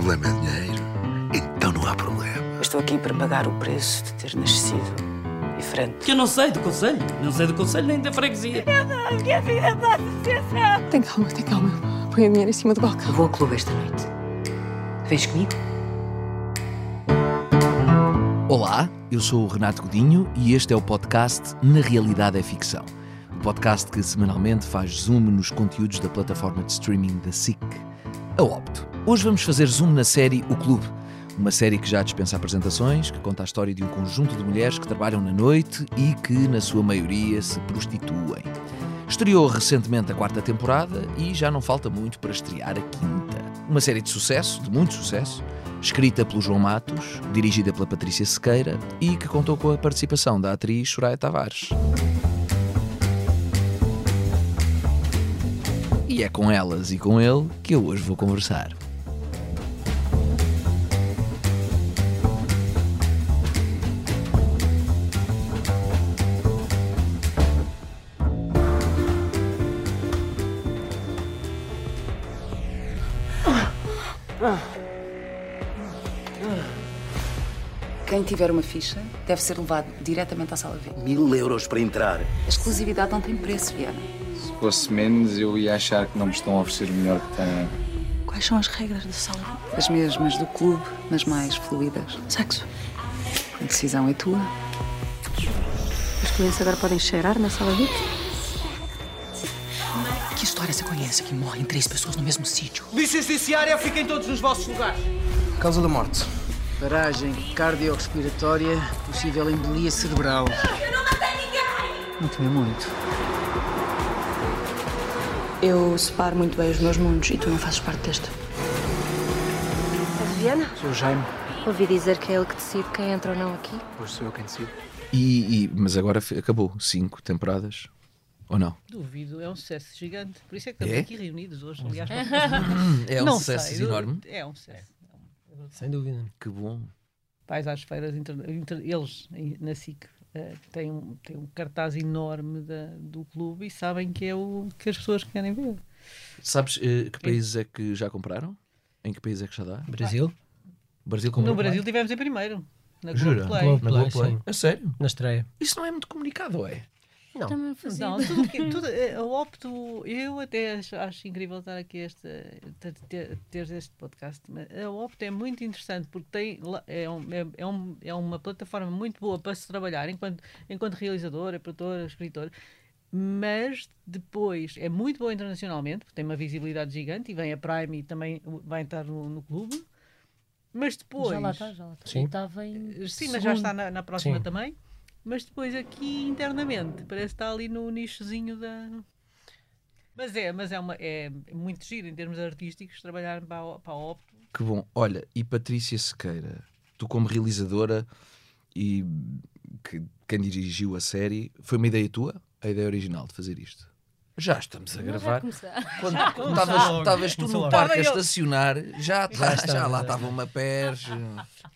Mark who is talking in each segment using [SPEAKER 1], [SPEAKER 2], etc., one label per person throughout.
[SPEAKER 1] problema é dinheiro, então não há problema.
[SPEAKER 2] Estou aqui para pagar o preço de ter nascido diferente.
[SPEAKER 3] Que eu não sei do conselho. Não sei do conselho nem da freguesia.
[SPEAKER 2] A minha vida pode ser
[SPEAKER 4] Tem calma, tem calma. Põe o dinheiro em cima do balcão.
[SPEAKER 2] Vou ao clube esta noite. Vens comigo?
[SPEAKER 5] Olá, eu sou o Renato Godinho e este é o podcast Na Realidade é Ficção. O podcast que semanalmente faz zoom nos conteúdos da plataforma de streaming da SIC, a Opto. Hoje vamos fazer zoom na série O Clube, uma série que já dispensa apresentações, que conta a história de um conjunto de mulheres que trabalham na noite e que, na sua maioria, se prostituem. Estreou recentemente a quarta temporada e já não falta muito para estrear a quinta. Uma série de sucesso, de muito sucesso, escrita pelo João Matos, dirigida pela Patrícia Sequeira e que contou com a participação da atriz Soraya Tavares. E é com elas e com ele que eu hoje vou conversar.
[SPEAKER 2] Quem tiver uma ficha deve ser levado diretamente à sala VIP.
[SPEAKER 1] Mil euros para entrar.
[SPEAKER 2] A exclusividade não tem preço, Viana.
[SPEAKER 6] Se fosse menos, eu ia achar que não me estão a oferecer o melhor que têm.
[SPEAKER 2] Quais são as regras da sala VIP? As mesmas do clube, mas mais fluídas. Sexo. A decisão é tua.
[SPEAKER 4] Os clientes agora podem cheirar na sala VIP?
[SPEAKER 7] Que história você conhece que morrem três pessoas no mesmo sítio?
[SPEAKER 8] Licenciária, fiquem todos nos vossos lugares.
[SPEAKER 9] Causa da morte.
[SPEAKER 8] Paragem cardiorrespiratória, possível embolia cerebral.
[SPEAKER 9] Não tinha muito.
[SPEAKER 4] Eu separo muito bem os meus mundos e tu não fazes parte deste.
[SPEAKER 10] És Viana?
[SPEAKER 9] Sou o Jaime,
[SPEAKER 10] Ouvi dizer que é ele que decide quem entra ou não aqui.
[SPEAKER 9] hoje sou eu quem decido.
[SPEAKER 5] E, e- mas agora acabou
[SPEAKER 11] Cinco temporadas.
[SPEAKER 5] ou não?
[SPEAKER 3] Duvido, é um sucesso gigante. Por isso é que estamos
[SPEAKER 5] É?
[SPEAKER 3] aqui reunidos hoje. Aliás,
[SPEAKER 5] É um
[SPEAKER 3] não
[SPEAKER 5] sucesso
[SPEAKER 3] sei,
[SPEAKER 5] enorme.
[SPEAKER 3] É um sucesso.
[SPEAKER 9] Sem dúvida.
[SPEAKER 5] Que bom.
[SPEAKER 3] Vais às feiras, inter- inter- eles na SIC eh, têm, um, têm um cartaz enorme da- do clube e sabem que é o que as pessoas querem ver.
[SPEAKER 11] Sabes eh, que países é que já compraram? Em que país é que já dá?
[SPEAKER 9] Brasil?
[SPEAKER 11] Brasil comprou.
[SPEAKER 3] No Brasil tivemos em primeiro. Na
[SPEAKER 11] Jura?
[SPEAKER 3] Globoplay.
[SPEAKER 9] Globo.
[SPEAKER 11] Na
[SPEAKER 9] Play,
[SPEAKER 11] Globoplay?
[SPEAKER 9] sim.
[SPEAKER 11] A sério?
[SPEAKER 9] Na estreia.
[SPEAKER 11] Isso não é muito comunicado, é?
[SPEAKER 9] Não.
[SPEAKER 10] Também fazia.
[SPEAKER 3] Não, tudo que, tudo, eh, eu opto, eu até acho, acho incrível estar aqui esta, ter, ter, este podcast, mas a opto é muito interessante porque tem, é, um, é, é, um, é uma plataforma muito boa para se trabalhar enquanto, enquanto realizadora, produtora, escritor, mas depois é muito boa internacionalmente, porque tem uma visibilidade gigante e vem a Prime e também vai entrar no, no clube, mas depois...
[SPEAKER 10] Já lá está, já lá está.
[SPEAKER 9] Sim.
[SPEAKER 10] Estava em.
[SPEAKER 3] Sim, mas já está na, na próxima
[SPEAKER 9] Sim.
[SPEAKER 3] também. Mas depois aqui internamente, parece está ali no nichozinho da. Mas é, mas é, uma, é muito giro em termos artísticos trabalhar para para a Opto.
[SPEAKER 11] Que bom. Olha, e Patrícia Sequeira, tu como realizadora e que, quem dirigiu a série, foi uma ideia tua? A ideia original de fazer isto? Já estamos a
[SPEAKER 10] já
[SPEAKER 11] gravar. Quando quando estavas tu no parque a estacionar, já, tá-
[SPEAKER 9] estava,
[SPEAKER 11] já lá
[SPEAKER 9] já.
[SPEAKER 11] estava uma perge.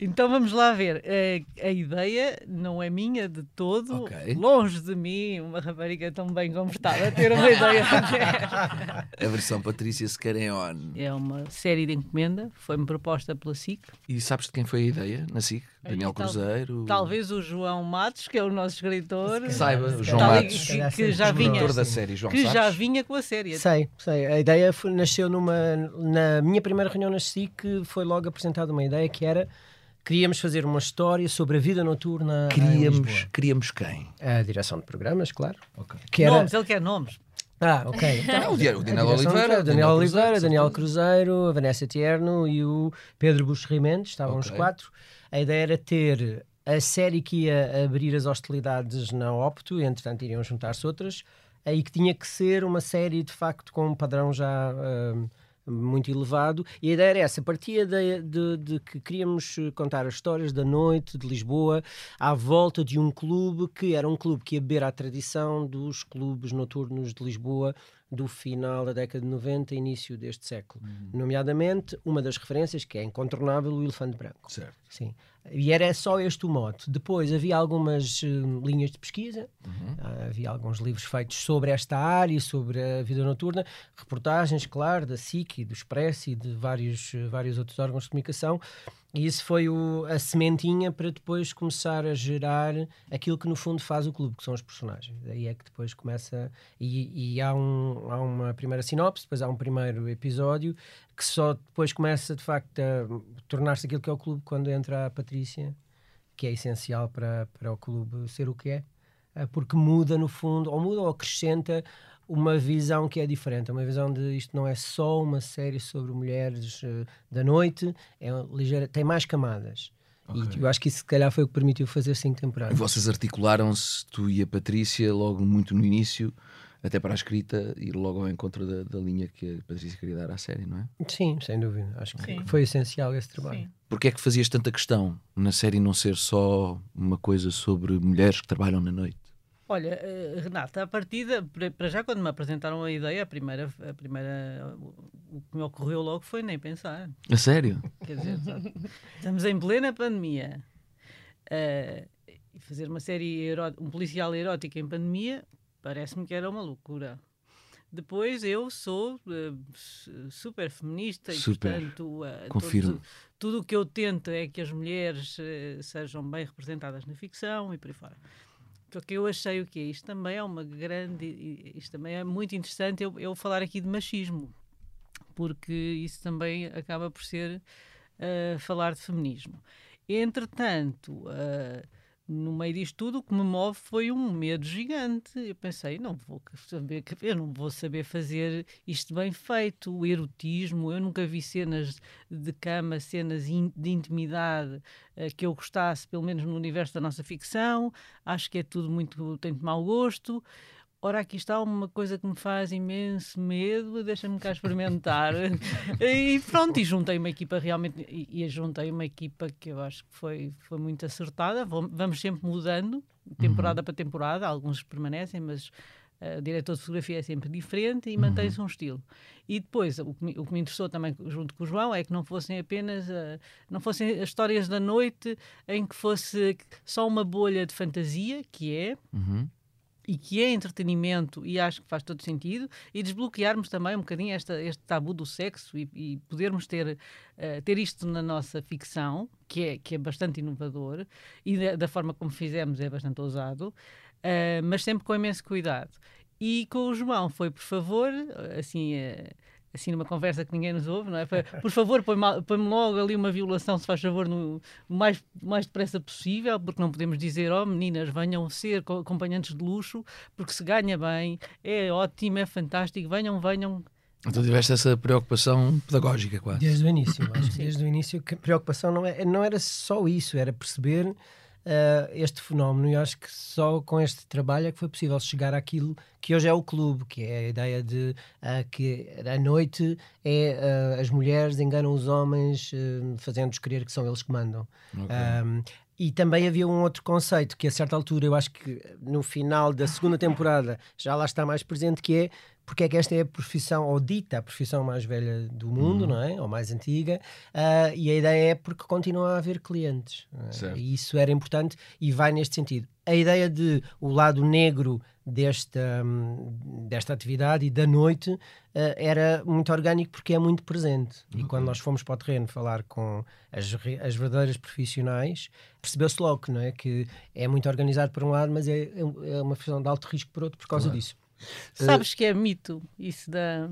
[SPEAKER 3] Então vamos lá ver. Eh, A, ideia não é minha de todo.
[SPEAKER 11] Ok.
[SPEAKER 3] Longe de mim, uma rapariga tão bem comportada, ter uma ideia.
[SPEAKER 11] A versão Patrícia Sequeira em on.
[SPEAKER 3] é uma série de encomenda, foi-me proposta pela SIC.
[SPEAKER 11] E sabes de quem foi a ideia na SIC? Daniel
[SPEAKER 3] tal-
[SPEAKER 11] Cruzeiro?
[SPEAKER 3] Talvez o João Matos, que é o nosso escritor.
[SPEAKER 11] Saiba, o João Matos,
[SPEAKER 3] que, que já vinha,
[SPEAKER 11] escritor da série, João
[SPEAKER 3] que já vinha com a série.
[SPEAKER 9] Sei, sei. A ideia foi- nasceu numa. Na minha primeira reunião na SIC foi logo apresentada uma ideia que era. Queríamos fazer uma história sobre a vida noturna.
[SPEAKER 11] Queríamos, queríamos quem?
[SPEAKER 9] A direção de programas, claro. Que era...
[SPEAKER 3] Nomes, ele quer nomes.
[SPEAKER 9] Ah, ok.
[SPEAKER 11] Ah, o Daniel
[SPEAKER 9] de-
[SPEAKER 11] Oliveira,
[SPEAKER 9] o Daniel Oliveira, Daniel. Cruzeiro, a Vanessa Tierno e o Pedro Buxo Rimendes, estavam os
[SPEAKER 11] Ok.
[SPEAKER 9] quatro. A ideia era ter a série que ia abrir as hostilidades na Opto, e entretanto iriam juntar-se outras, e que tinha que ser uma série de facto com um padrão já ahm, muito elevado. E a ideia era essa, partia de, de- de que queríamos eh, contar as histórias da noite de Lisboa à volta de um clube que era um clube que ia beber à tradição dos clubes noturnos de Lisboa do final da década de 90 e início deste século. Nomeadamente, uma das referências que é incontornável, o Elefante Branco.
[SPEAKER 11] Certo.
[SPEAKER 9] Sim. E era só este o mote. Depois havia algumas uh, linhas de pesquisa, uhum. uh, havia alguns livros feitos sobre esta área, sobre a vida noturna, reportagens, claro, da SIC, do Expresso e de vários, uh, vários outros órgãos de comunicação. E isso foi o, a sementinha para depois começar a gerar aquilo que no fundo faz o clube, que são os personagens. Daí é que depois começa. E, e há, um, há uma primeira sinopse, depois há um primeiro episódio, que só depois começa de facto a tornar-se aquilo que é o clube quando entra a Patrícia, que é essencial para, para o clube ser o que é, eh, porque muda no fundo, ou muda ou acrescenta uma visão que é diferente, uma visão de isto não é só uma série sobre mulheres uh, da noite, é ligeira, tem mais camadas. Okay. E eu acho que isso se calhar foi o que permitiu fazer cinco temporadas.
[SPEAKER 11] Vocês articularam-se, tu e a Patrícia, logo muito no início, até para a escrita, e logo ao encontro da, da, linha que a Patrícia queria dar à série, não é?
[SPEAKER 9] Sim, sem dúvida. Acho que Sim. foi essencial esse trabalho. Sim.
[SPEAKER 11] Porquê é que fazias tanta questão na série não ser só uma coisa sobre mulheres que trabalham na noite?
[SPEAKER 3] Olha, uh, Renata, a partida, para já quando me apresentaram a ideia, a primeira, a primeira, o que me ocorreu logo foi nem pensar.
[SPEAKER 11] A sério?
[SPEAKER 3] Quer dizer, estamos em plena pandemia. Uh, fazer uma série, um policial erótico em pandemia, parece-me que era uma loucura. Depois eu sou uh, super feminista super. e, portanto, uh,
[SPEAKER 11] Confirmo.
[SPEAKER 3] Tudo o que eu tento é que as mulheres sejam bem representadas na ficção e por aí fora. Porque eu achei o quê? Isto também é uma grande. Isto também é muito interessante eu, eu falar aqui de machismo, porque isso também acaba por ser uh, falar de feminismo. Entretanto, uh, no meio disto tudo, o que me move foi um medo gigante. Eu pensei, não vou saber, eu não vou saber fazer isto bem feito. O erotismo, eu nunca vi cenas de cama, cenas de intimidade uh, que eu gostasse, pelo menos no universo da nossa ficção. Acho que é tudo muito, tem de mau gosto. Ora, aqui está uma coisa que me faz imenso medo, deixa-me cá experimentar. e pronto, e juntei uma equipa realmente, e, e juntei uma equipa que eu acho que foi, foi muito acertada. Vamos sempre mudando, temporada uhum. para temporada, alguns permanecem, mas uh, o diretor de fotografia é sempre diferente e uhum. mantém-se um estilo. E depois, o que, me, o que, me, interessou também junto com o João é que não fossem apenas, uh, não fossem as histórias da noite em que fosse só uma bolha de fantasia, que é. Uhum e que é entretenimento e acho que faz todo sentido e desbloquearmos também um bocadinho esta, este tabu do sexo e, e podermos ter, uh, ter isto na nossa ficção, que é, que é bastante inovador e da, da forma como fizemos é bastante ousado, uh, mas sempre com imenso cuidado. E com o João foi, por favor, assim... Uh, assim numa conversa que ninguém nos ouve, não é? Por favor, põe-me põe logo ali uma violação, se faz favor, no mais, mais depressa possível, porque não podemos dizer, oh meninas, venham ser acompanhantes de luxo, porque se ganha bem, é ótimo, é fantástico, venham, venham.
[SPEAKER 11] Então tiveste essa preocupação pedagógica quase.
[SPEAKER 9] Desde o início, acho que desde o início que a preocupação não, é, não era só isso, era perceber uh, este fenómeno e acho que só com este trabalho é que foi possível chegar àquilo que hoje é o clube, que é a ideia de uh, que à noite é uh, as mulheres enganam os homens fazendo-os crer que são eles que mandam. Okay. Um, e também havia um outro conceito que a certa altura eu acho que no final da segunda temporada já lá está mais presente que é porque é que esta é a profissão, ou dita a profissão mais velha do mundo, uhum. não é? Ou mais antiga, uh, e a ideia é porque continua a haver clientes. É? E isso era importante e vai neste sentido. A ideia de o lado negro desta, um, desta atividade e da noite uh, era muito orgânico porque é muito presente. E quando nós fomos para o terreno falar com as, as verdadeiras profissionais, percebeu-se logo não é? que é muito organizado por um lado, mas é, é uma profissão de alto risco por outro por causa claro. disso.
[SPEAKER 3] Sabes que é mito isso da,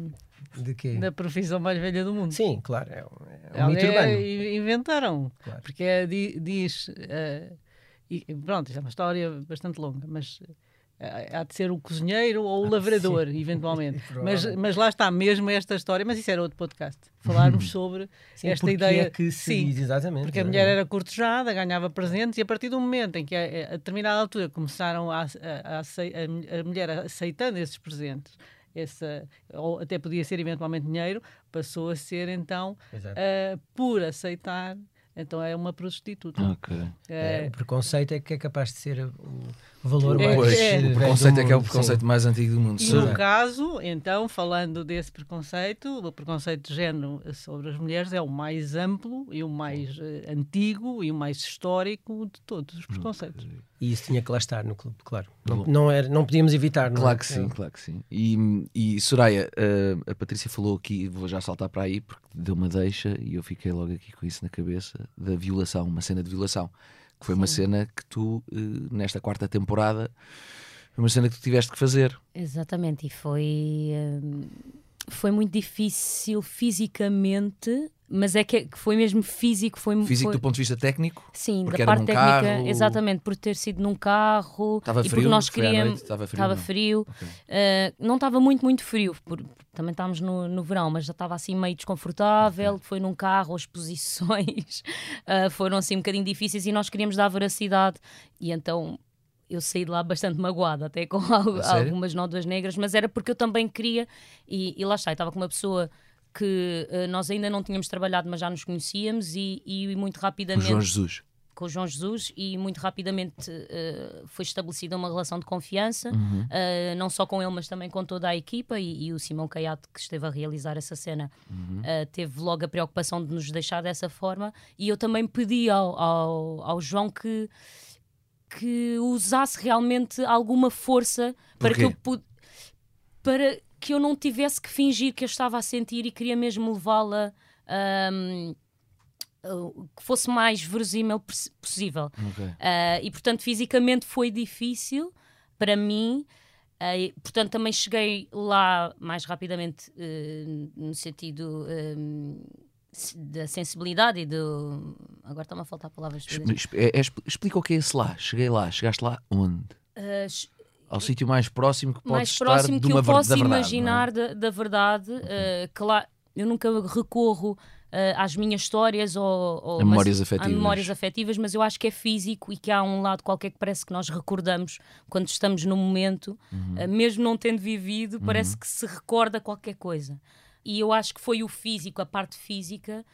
[SPEAKER 3] da profissão mais velha do mundo?
[SPEAKER 9] Sim, claro. É um, é um mito urbano.
[SPEAKER 3] Inventaram. Claro. Porque é, diz. Uh, e, pronto, isto é uma história bastante longa, mas há de ser o cozinheiro ou o ah, lavrador, Sim. eventualmente. mas, mas lá está mesmo esta história, mas isso era outro podcast. Falarmos sobre
[SPEAKER 9] Sim,
[SPEAKER 3] esta ideia.
[SPEAKER 9] É que se Sim, diz, exatamente.
[SPEAKER 3] Porque a mulher era cortejada, ganhava presentes, e a partir do momento em que, a, a determinada altura, começaram a, a, a, a mulher aceitando esses presentes, essa, ou até podia ser eventualmente dinheiro, passou a ser então, uh, por aceitar Então é uma prostituta.
[SPEAKER 11] Ok.
[SPEAKER 3] É,
[SPEAKER 9] o preconceito é que é capaz de ser o valor
[SPEAKER 3] É,
[SPEAKER 9] mais
[SPEAKER 3] é.
[SPEAKER 11] o
[SPEAKER 9] grande
[SPEAKER 11] preconceito é que é o preconceito
[SPEAKER 9] sim.
[SPEAKER 11] mais antigo do mundo.
[SPEAKER 3] E
[SPEAKER 11] Sim.
[SPEAKER 3] no caso, então, falando desse preconceito, o preconceito de género sobre as mulheres é o mais amplo e o mais eh, antigo e o mais histórico de todos os preconceitos.
[SPEAKER 9] E isso tinha que lá estar no clube, claro. Não, não, era, não podíamos evitar, não é?
[SPEAKER 11] Claro que sim, claro que sim. E, e Soraya, eh, a Patrícia falou aqui, vou já saltar para aí porque deu uma deixa e eu fiquei logo aqui com isso na cabeça, da violação, uma cena de violação, que foi uma cena que tu, eh, nesta quarta temporada, foi uma cena que tu tiveste que fazer.
[SPEAKER 12] Exatamente, e foi, hum, foi muito difícil fisicamente, mas é que foi mesmo físico. Foi,
[SPEAKER 11] Físico
[SPEAKER 12] foi-
[SPEAKER 11] do ponto de vista técnico?
[SPEAKER 12] Sim, da parte técnica,
[SPEAKER 11] carro,
[SPEAKER 12] exatamente, por ter sido num carro
[SPEAKER 11] Estava
[SPEAKER 12] e
[SPEAKER 11] frio?
[SPEAKER 12] porque nós queríamos.
[SPEAKER 11] Estava frio,
[SPEAKER 12] Estava
[SPEAKER 11] não?
[SPEAKER 12] frio. Uh, não estava muito, muito frio, por- também estávamos no, no verão, mas já estava assim meio desconfortável. Foi num carro, as posições uh, foram assim um bocadinho difíceis e nós queríamos dar veracidade. E então eu saí de lá bastante magoada, até com al-
[SPEAKER 11] A sério?
[SPEAKER 12] algumas nódoas negras, mas era porque eu também queria, e, e lá está, estava com uma pessoa que uh, nós ainda não tínhamos trabalhado, mas já nos conhecíamos e, e muito
[SPEAKER 11] Com o
[SPEAKER 12] rapidamente
[SPEAKER 11] João Jesus.
[SPEAKER 12] com o João Jesus e muito rapidamente eh, foi estabelecida uma relação de confiança,
[SPEAKER 11] Uhum.
[SPEAKER 12] eh, não só com ele, mas também com toda a equipa. E, e o Simão Caiado, que esteve a realizar essa cena,
[SPEAKER 11] Uhum.
[SPEAKER 12] eh, teve logo a preocupação de nos deixar dessa forma. E eu também pedi ao, ao, ao João que, que usasse realmente alguma força para que eu pude. Para que eu não tivesse que fingir que eu estava a sentir e queria mesmo levá-la. ahm, uh, que fosse mais verosímil poss- possível.
[SPEAKER 11] Ok.
[SPEAKER 12] Uh, e portanto, fisicamente foi difícil para mim. uh, e, portanto, também cheguei lá mais rapidamente uh, no sentido um, se- da sensibilidade e do. Agora está-me a faltar palavras.
[SPEAKER 11] Exp- exp- é- é- explica o que é esse lá. Cheguei lá. Chegaste lá onde? Ao sítio mais próximo que podes
[SPEAKER 12] mais
[SPEAKER 11] estar
[SPEAKER 12] próximo que eu posso
[SPEAKER 11] da verdade,
[SPEAKER 12] imaginar
[SPEAKER 11] não é?
[SPEAKER 12] da, da verdade. uh, que lá eu nunca recorro uh, às minhas histórias ou, ou
[SPEAKER 11] A memórias
[SPEAKER 12] mas-
[SPEAKER 11] afetivas.
[SPEAKER 12] memórias afetivas, mas eu acho que é físico e que há um lado qualquer que parece que nós recordamos quando estamos no momento,
[SPEAKER 11] Uhum.
[SPEAKER 12] uh, mesmo não tendo vivido, parece que se recorda qualquer coisa. E eu acho que foi o físico, a parte física,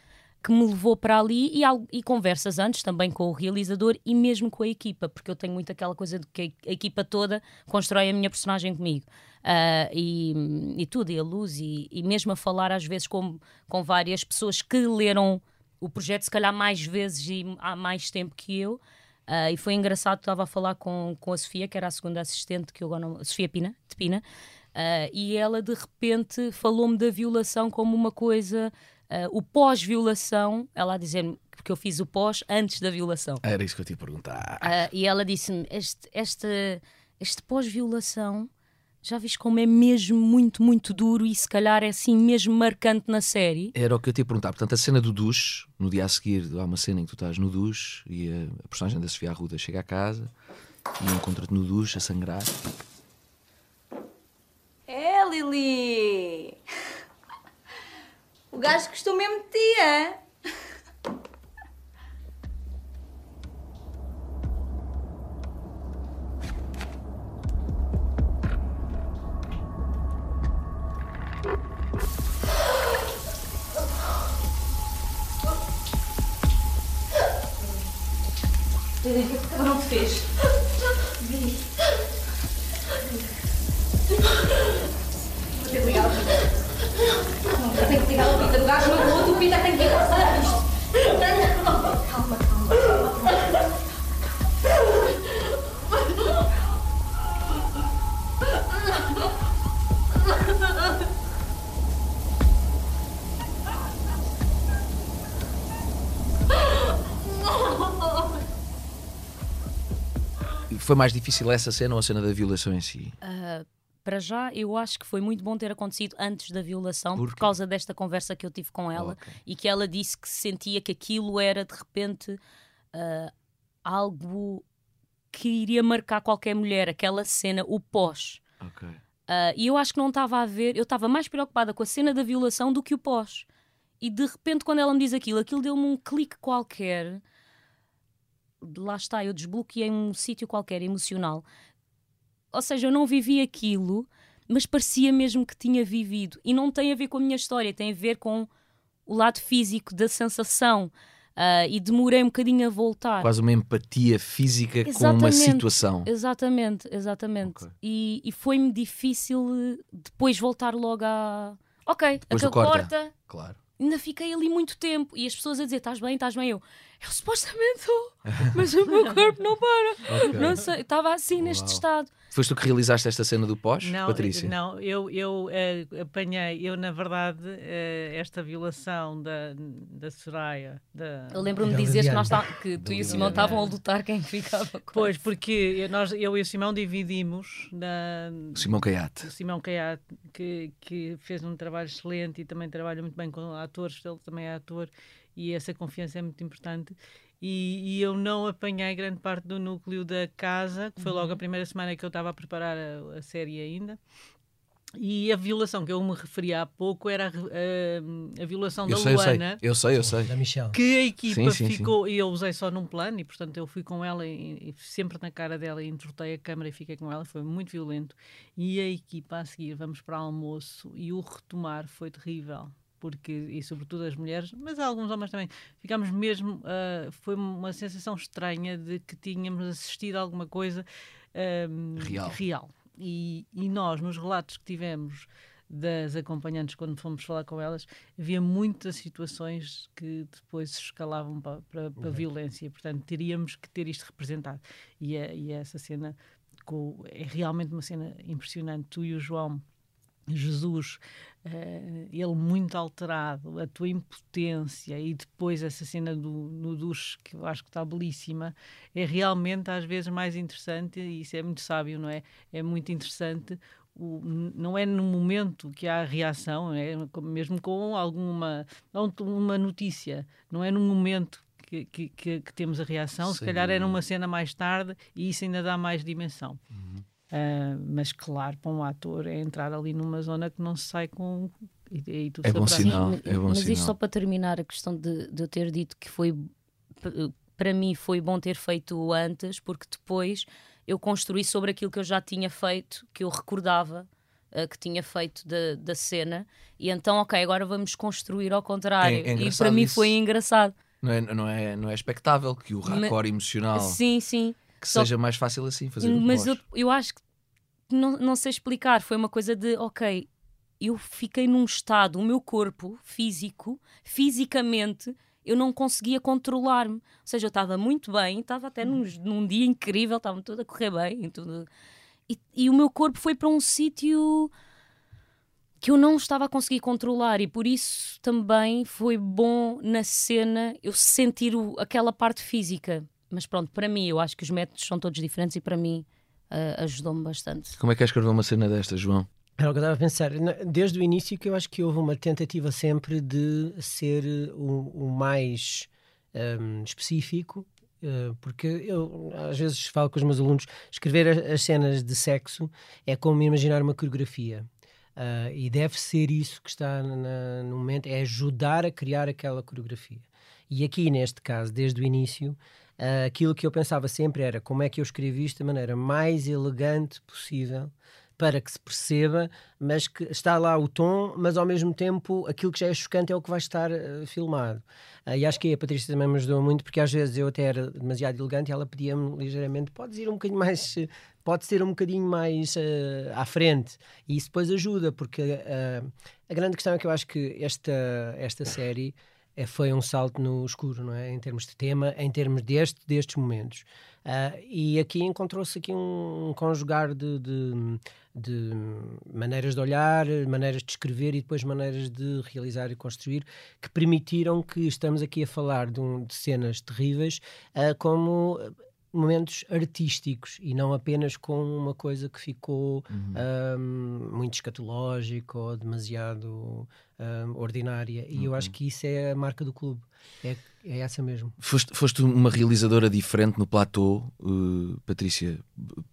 [SPEAKER 12] que me levou para ali e, e conversas antes também com o realizador e mesmo com a equipa, porque eu tenho muito aquela coisa de que a equipa toda constrói a minha personagem comigo. Ah, e, e tudo, e a luz, e, e mesmo a falar às vezes com, com várias pessoas que leram o projeto, se calhar mais vezes e há mais tempo que eu. Ah, e foi engraçado, estava a falar com, com a Sofia, que era a segunda assistente, que eu agora não, Sofia Pina, de Pina, ah, e ela de repente falou-me da violação como uma coisa, ah, o pós-violação, ela a dizer-me, porque eu fiz o pós antes da violação.
[SPEAKER 11] Era isso que eu te ia perguntar.
[SPEAKER 12] Ah, e ela disse-me: este, este, este pós-violação, já viste como é mesmo muito, muito duro e se calhar é assim mesmo marcante na série.
[SPEAKER 11] Era o que eu te ia perguntar. Portanto, a cena do duche, no dia a seguir há uma cena em que tu estás no duche e a, a personagem da Sofia Arruda chega a casa e encontra-te no duche a sangrar.
[SPEAKER 13] É, Lili! O gajo gostou mesmo de ti, é?
[SPEAKER 11] Foi mais difícil essa cena ou a cena da violação em si?
[SPEAKER 12] Ah, para já, eu acho que foi muito bom ter acontecido antes da violação, por causa desta conversa que eu tive com ela e que ela disse que sentia que aquilo era de repente ah, algo que iria marcar qualquer mulher, aquela cena, o pós. Ah, e eu acho que não estava a ver, eu estava mais preocupada com a cena da violação do que o pós. E de repente, quando ela me diz aquilo, aquilo deu-me um clique qualquer. Lá está, eu desbloqueei um sítio qualquer emocional. Ou seja, eu não vivi aquilo, mas parecia mesmo que tinha vivido. E não tem a ver com a minha história, tem a ver com o lado físico da sensação. Uh, e demorei um bocadinho a voltar.
[SPEAKER 11] Quase uma empatia física exatamente, com uma situação.
[SPEAKER 12] Exatamente, exatamente. Okay. E, e foi-me difícil depois voltar logo a. Ok, depois aquele corta. corta.
[SPEAKER 11] Claro.
[SPEAKER 12] Ainda fiquei ali muito tempo e as pessoas a dizer: estás bem, estás bem? Eu, eu supostamente estou, mas o meu corpo não para. Okay. Não sei, estava assim Uau. neste estado.
[SPEAKER 11] Foste tu que realizaste esta cena do pós,
[SPEAKER 3] não,
[SPEAKER 11] Patrícia?
[SPEAKER 3] Não, eu, eu uh, apanhei, eu na verdade, uh, esta violação da, da Soraya. Da...
[SPEAKER 12] Eu lembro-me de dizer que, nós tá, que tu e o Simão estavam a lutar quem ficava com
[SPEAKER 3] Pois, porque nós, eu e o Simão dividimos. Na,
[SPEAKER 11] o Simão Caiate.
[SPEAKER 3] O Simão Caiate, que, que fez um trabalho excelente e também trabalha muito bem com atores, ele também é ator e essa confiança é muito importante e, e, eu não apanhei grande parte do núcleo da casa, que foi logo a uhum. primeira semana que eu estava a preparar a, a série ainda. E a violação que eu me referi há pouco era a, a, a violação
[SPEAKER 11] eu
[SPEAKER 3] da
[SPEAKER 11] sei,
[SPEAKER 3] Luana.
[SPEAKER 11] Eu sei, eu sei, eu sei.
[SPEAKER 9] Da Michelle.
[SPEAKER 3] Que a equipa sim, sim, ficou, sim. e eu usei só num plano, e portanto eu fui com ela, e, e sempre na cara dela, e entortei a câmera e fiquei com ela, foi muito violento. E a equipa a seguir, vamos para almoço, e o retomar foi terrível porque e sobretudo as mulheres, mas alguns homens também, ficámos mesmo, uh, foi uma sensação estranha de que tínhamos assistido a alguma coisa
[SPEAKER 11] um, real.
[SPEAKER 3] real. E, e nós, nos relatos que tivemos das acompanhantes quando fomos falar com elas, havia muitas situações que depois se escalavam para, para, para uhum. violência, portanto teríamos que ter isto representado. E, é, e é essa cena com, é realmente uma cena impressionante. Tu e o João Jesus, uh, ele muito alterado, a tua impotência e depois essa cena do, no duche, que eu acho que está belíssima, é realmente às vezes mais interessante e isso é muito sábio, não é? É muito interessante. O, não é no momento que há a reação, é mesmo com alguma uma notícia, não é no momento que, que, que, temos a reação, Sim. se calhar é numa cena mais tarde e isso ainda dá mais dimensão. Uhum. Uh, mas claro, para um ator é entrar ali numa zona que não se sai com. E, e
[SPEAKER 11] tudo é bom sinal. É bom
[SPEAKER 12] mas
[SPEAKER 11] sinal.
[SPEAKER 12] isto só para terminar, a questão de, de eu ter dito que foi. Para mim foi bom ter feito antes, porque depois eu construí sobre aquilo que eu já tinha feito, que eu recordava uh, que tinha feito da, da cena, e então, ok, agora vamos construir ao contrário. É, é e para mim isso. foi engraçado.
[SPEAKER 11] Não é, não, é, não é expectável que o raccord emocional.
[SPEAKER 12] Sim, sim
[SPEAKER 11] que Só... seja mais fácil assim fazer
[SPEAKER 12] Mas eu, eu acho que não, não sei explicar. Foi uma coisa de, ok, eu fiquei num estado, o meu corpo físico, fisicamente, eu não conseguia controlar-me. Ou seja, eu estava muito bem, estava até num, num dia incrível, estava tudo a correr bem. Tudo... E, e o meu corpo foi para um sítio que eu não estava a conseguir controlar e por isso também foi bom na cena eu sentir o, aquela parte física mas pronto, para mim, eu acho que os métodos são todos diferentes e para mim uh, ajudou-me bastante.
[SPEAKER 11] Como é que é escrever uma cena desta, João?
[SPEAKER 9] Era o que eu estava a pensar. Desde o início que eu acho que houve uma tentativa sempre de ser o, o mais um, específico, uh, porque eu às vezes falo com os meus alunos, escrever as cenas de sexo é como imaginar uma coreografia. Uh, e deve ser isso que está na, no momento, é ajudar a criar aquela coreografia. E aqui, neste caso, desde o início, Uh, aquilo que eu pensava sempre era como é que eu escrevi isto da maneira mais elegante possível para que se perceba, mas que está lá o tom, mas ao mesmo tempo aquilo que já é chocante é o que vai estar uh, filmado. Uh, e acho que a Patrícia também me ajudou muito, porque às vezes eu até era demasiado elegante e ela pedia-me ligeiramente: podes ir um bocadinho mais, pode ser um bocadinho mais uh, à frente. E isso depois ajuda, porque a grande questão é que eu acho que esta, esta série é, foi um salto no escuro, não é? Em termos de tema, em termos deste, destes momentos. Uh, e aqui encontrou-se aqui um, um conjugar de, de, de, maneiras de olhar, maneiras de escrever e depois maneiras de realizar e construir que permitiram que estamos aqui a falar de, um, de cenas terríveis uh, como momentos artísticos e não apenas com uma coisa que ficou uhum. um, muito escatológica ou demasiado um, ordinária. E uhum. eu acho que isso é a marca do clube. É, é essa mesmo.
[SPEAKER 11] Foste, foste uma realizadora diferente no platô, uh, Patrícia,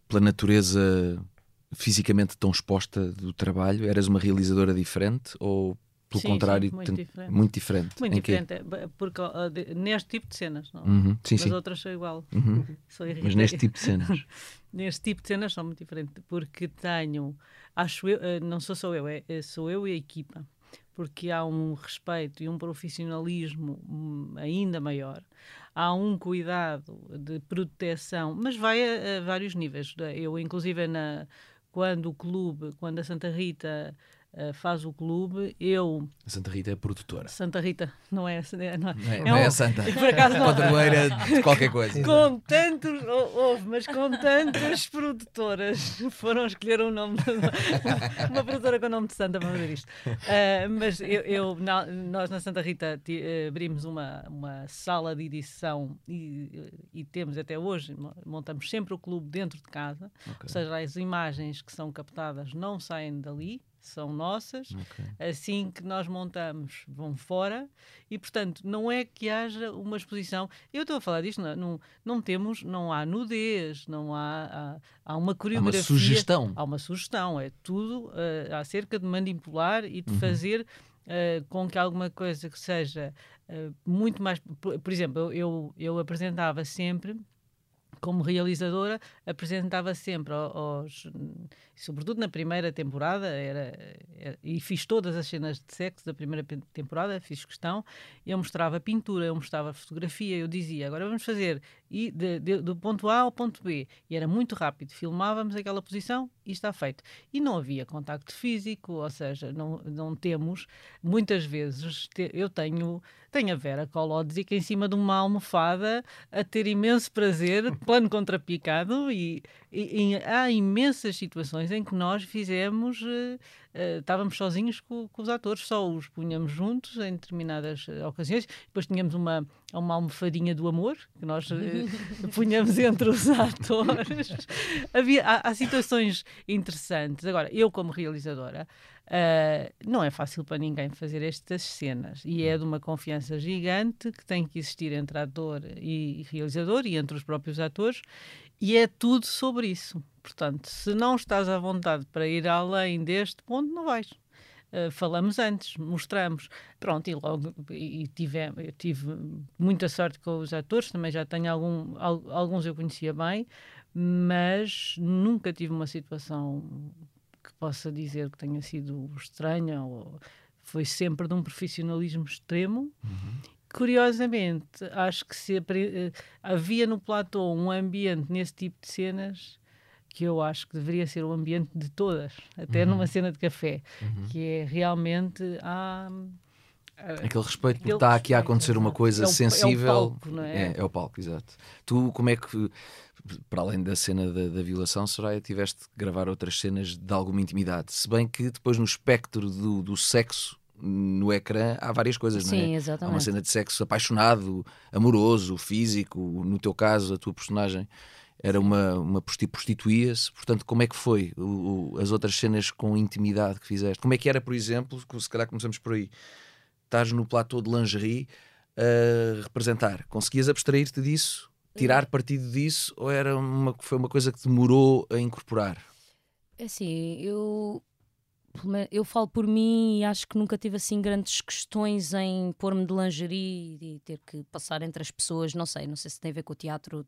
[SPEAKER 11] pela natureza fisicamente tão exposta do trabalho? Eras uma realizadora diferente ou pelo
[SPEAKER 3] sim,
[SPEAKER 11] contrário,
[SPEAKER 3] sim, muito, diferente.
[SPEAKER 11] muito diferente.
[SPEAKER 3] Muito diferente, é, porque uh, neste tipo de cenas, não?
[SPEAKER 11] Uhum, sim,
[SPEAKER 3] Nas
[SPEAKER 11] sim.
[SPEAKER 3] outras sou igual.
[SPEAKER 11] Uhum. Sou Mas neste tipo de cenas.
[SPEAKER 3] neste tipo de cenas são muito diferentes, porque tenho, acho eu, uh, não sou só eu, é, é, sou eu e a equipa. porque há um respeito e um profissionalismo hum, ainda maior. Há um cuidado de proteção, mas vai a, a vários níveis. Eu, inclusive, na, quando o clube, quando a Santa Rita uh, faz o clube, eu...
[SPEAKER 11] A Santa Rita é produtora.
[SPEAKER 3] Santa Rita, não é...
[SPEAKER 11] Não é, não é, é, não é a Santa. Por acaso não... Padroeira de qualquer coisa.
[SPEAKER 3] Com tantos... Houve, mas com tantas produtoras foram escolher um nome... De uma, uma produtora com o nome de Santa para fazer isto. Uh, mas eu, eu na, nós na Santa Rita abrimos uma, uma sala de edição e, e, temos até hoje, montamos sempre o clube dentro de casa, okay. ou seja, as imagens que são captadas não saem dali, são nossas. Okay. Assim que nós montamos, vão fora. E, portanto, não é que haja uma exposição. Eu estou a falar disto, não, não, não temos, não há nudez, não há, há, há uma coreografia.
[SPEAKER 11] Há uma sugestão.
[SPEAKER 3] Há uma sugestão. É tudo uh, acerca de manipular e de uhum. fazer uh, com que alguma coisa que seja uh, muito mais. Por, por exemplo, eu, eu, eu apresentava sempre como realizadora, apresentava sempre aos. Sobretudo na primeira temporada, era, era, e fiz todas as cenas de sexo da primeira temporada, fiz questão. Eu mostrava pintura, eu mostrava fotografia, eu dizia: agora vamos fazer e de, de, do ponto A ao ponto B. E era muito rápido, filmávamos aquela posição e está feito. E não havia contacto físico, ou seja, não, não temos. Muitas vezes te, eu tenho, tenho a Vera Colódzica em cima de uma almofada a ter imenso prazer plano contrapicado e, e, e, há imensas situações em que nós fizemos, uh, uh, estávamos sozinhos com, com, os atores, só os punhamos juntos em determinadas uh, ocasiões, depois tínhamos uma, uma almofadinha do amor que nós punhamos entre os atores. Havia, há, há, situações interessantes. Agora, eu como realizadora, não é fácil para ninguém fazer estas cenas e é de uma confiança gigante que tem que existir entre ator e realizador e entre os próprios atores e é tudo sobre isso. Portanto, se não estás à vontade para ir além deste ponto, não vais. Uh, falamos antes, mostramos. Pronto, e logo e tive, tive muita sorte com os atores, também já tenho algum, alguns eu conhecia bem, mas nunca tive uma situação que possa dizer que tenha sido estranha ou foi sempre de um profissionalismo extremo. Uhum. Curiosamente, acho que se eh, havia no platô um ambiente nesse tipo de cenas que eu acho que deveria ser o ambiente de todas, até uhum. numa cena de café, uhum. que é realmente há
[SPEAKER 11] Aquele respeito porque está aqui a acontecer uma coisa
[SPEAKER 3] é
[SPEAKER 11] o, sensível. É
[SPEAKER 3] o palco, não é?
[SPEAKER 11] é? É, o palco, exato. Tu, como é que, para além da cena da, da violação, Soraya, tiveste que gravar outras cenas de alguma intimidade? Se bem que depois no espectro do, do sexo no ecrã há várias coisas,
[SPEAKER 12] Sim,
[SPEAKER 11] não é?
[SPEAKER 12] Exatamente.
[SPEAKER 11] Há uma cena de sexo apaixonado, amoroso, físico. No teu caso, a tua personagem era uma, uma prostituía-se. Portanto, como é que foi o, o, as outras cenas com intimidade que fizeste? Como é que era, por exemplo, se calhar começamos por aí, estás no platô de lingerie a representar. Conseguias abstrair-te disso? Tirar partido disso? Ou era uma, foi uma coisa que demorou a incorporar?
[SPEAKER 12] É assim, eu eu falo por mim e acho que nunca tive assim grandes questões em pôr-me de lingerie e ter que passar entre as pessoas, não sei, não sei se tem a ver com o teatro.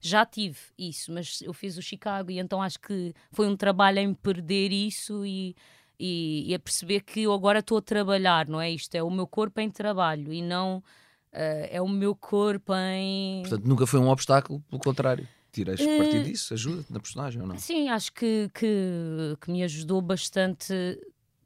[SPEAKER 12] Já tive isso, mas eu fiz o Chicago e então acho que foi um trabalho em perder isso e e, e a perceber que eu agora estou a trabalhar, não é? Isto é o meu corpo em trabalho e não uh, é o meu corpo em.
[SPEAKER 11] Portanto, nunca foi um obstáculo, pelo contrário. Tiras uh, partido disso, ajuda-te na personagem ou não?
[SPEAKER 12] Sim, acho que, que, que me ajudou bastante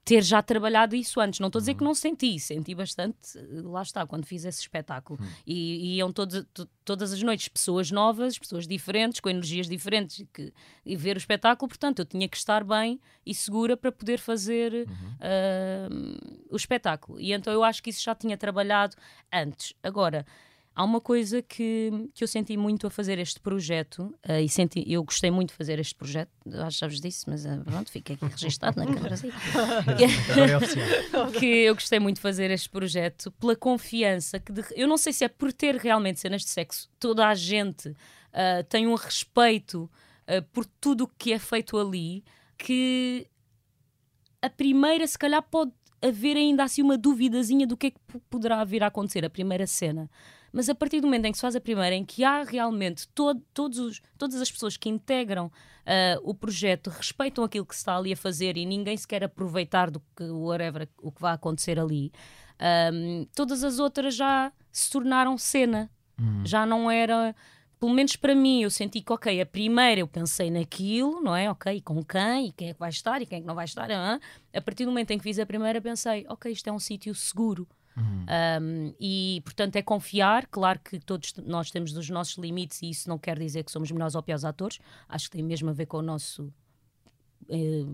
[SPEAKER 12] ter já trabalhado isso antes. Não estou a dizer que não senti, senti bastante, lá está, quando fiz esse espetáculo. Uhum. E, e iam todos, todas as noites pessoas novas, pessoas diferentes, com energias diferentes, e, que, e ver o espetáculo. Portanto, eu tinha que estar bem e segura para poder fazer uhum. uh, o espetáculo. E então eu acho que isso já tinha trabalhado antes. Agora Há uma coisa que, que eu senti muito a fazer este projeto, uh, e senti, eu gostei muito de fazer este projeto, acho que sabes disso, mas uh, pronto, fica aqui registado na câmara. Assim. que eu gostei muito de fazer este projeto pela confiança que de, eu não sei se é por ter realmente cenas de sexo, toda a gente uh, tem um respeito por tudo o que é feito ali que a primeira, se calhar, pode haver ainda assim uma duvidazinha do que é que poderá vir a acontecer, a primeira cena. Mas a partir do momento em que se faz a primeira, em que há realmente todo, todos os, todas as pessoas que integram uh, o projeto respeitam aquilo que se está ali a fazer e ninguém se quer aproveitar do que whatever, o que vai acontecer ali, um, todas as outras já se tornaram cena. Uhum. Já não era pelo menos para mim, eu senti que, ok, a primeira eu pensei naquilo, não é? Ok, com quem, e quem é que vai estar, e quem é que não vai estar. Ah? A partir do momento em que fiz a primeira, pensei, ok, isto é um sítio seguro. Uhum. Um, e portanto é confiar, claro que todos nós temos os nossos limites e isso não quer dizer que somos melhores ou piores atores, acho que tem mesmo a ver com o nosso eh,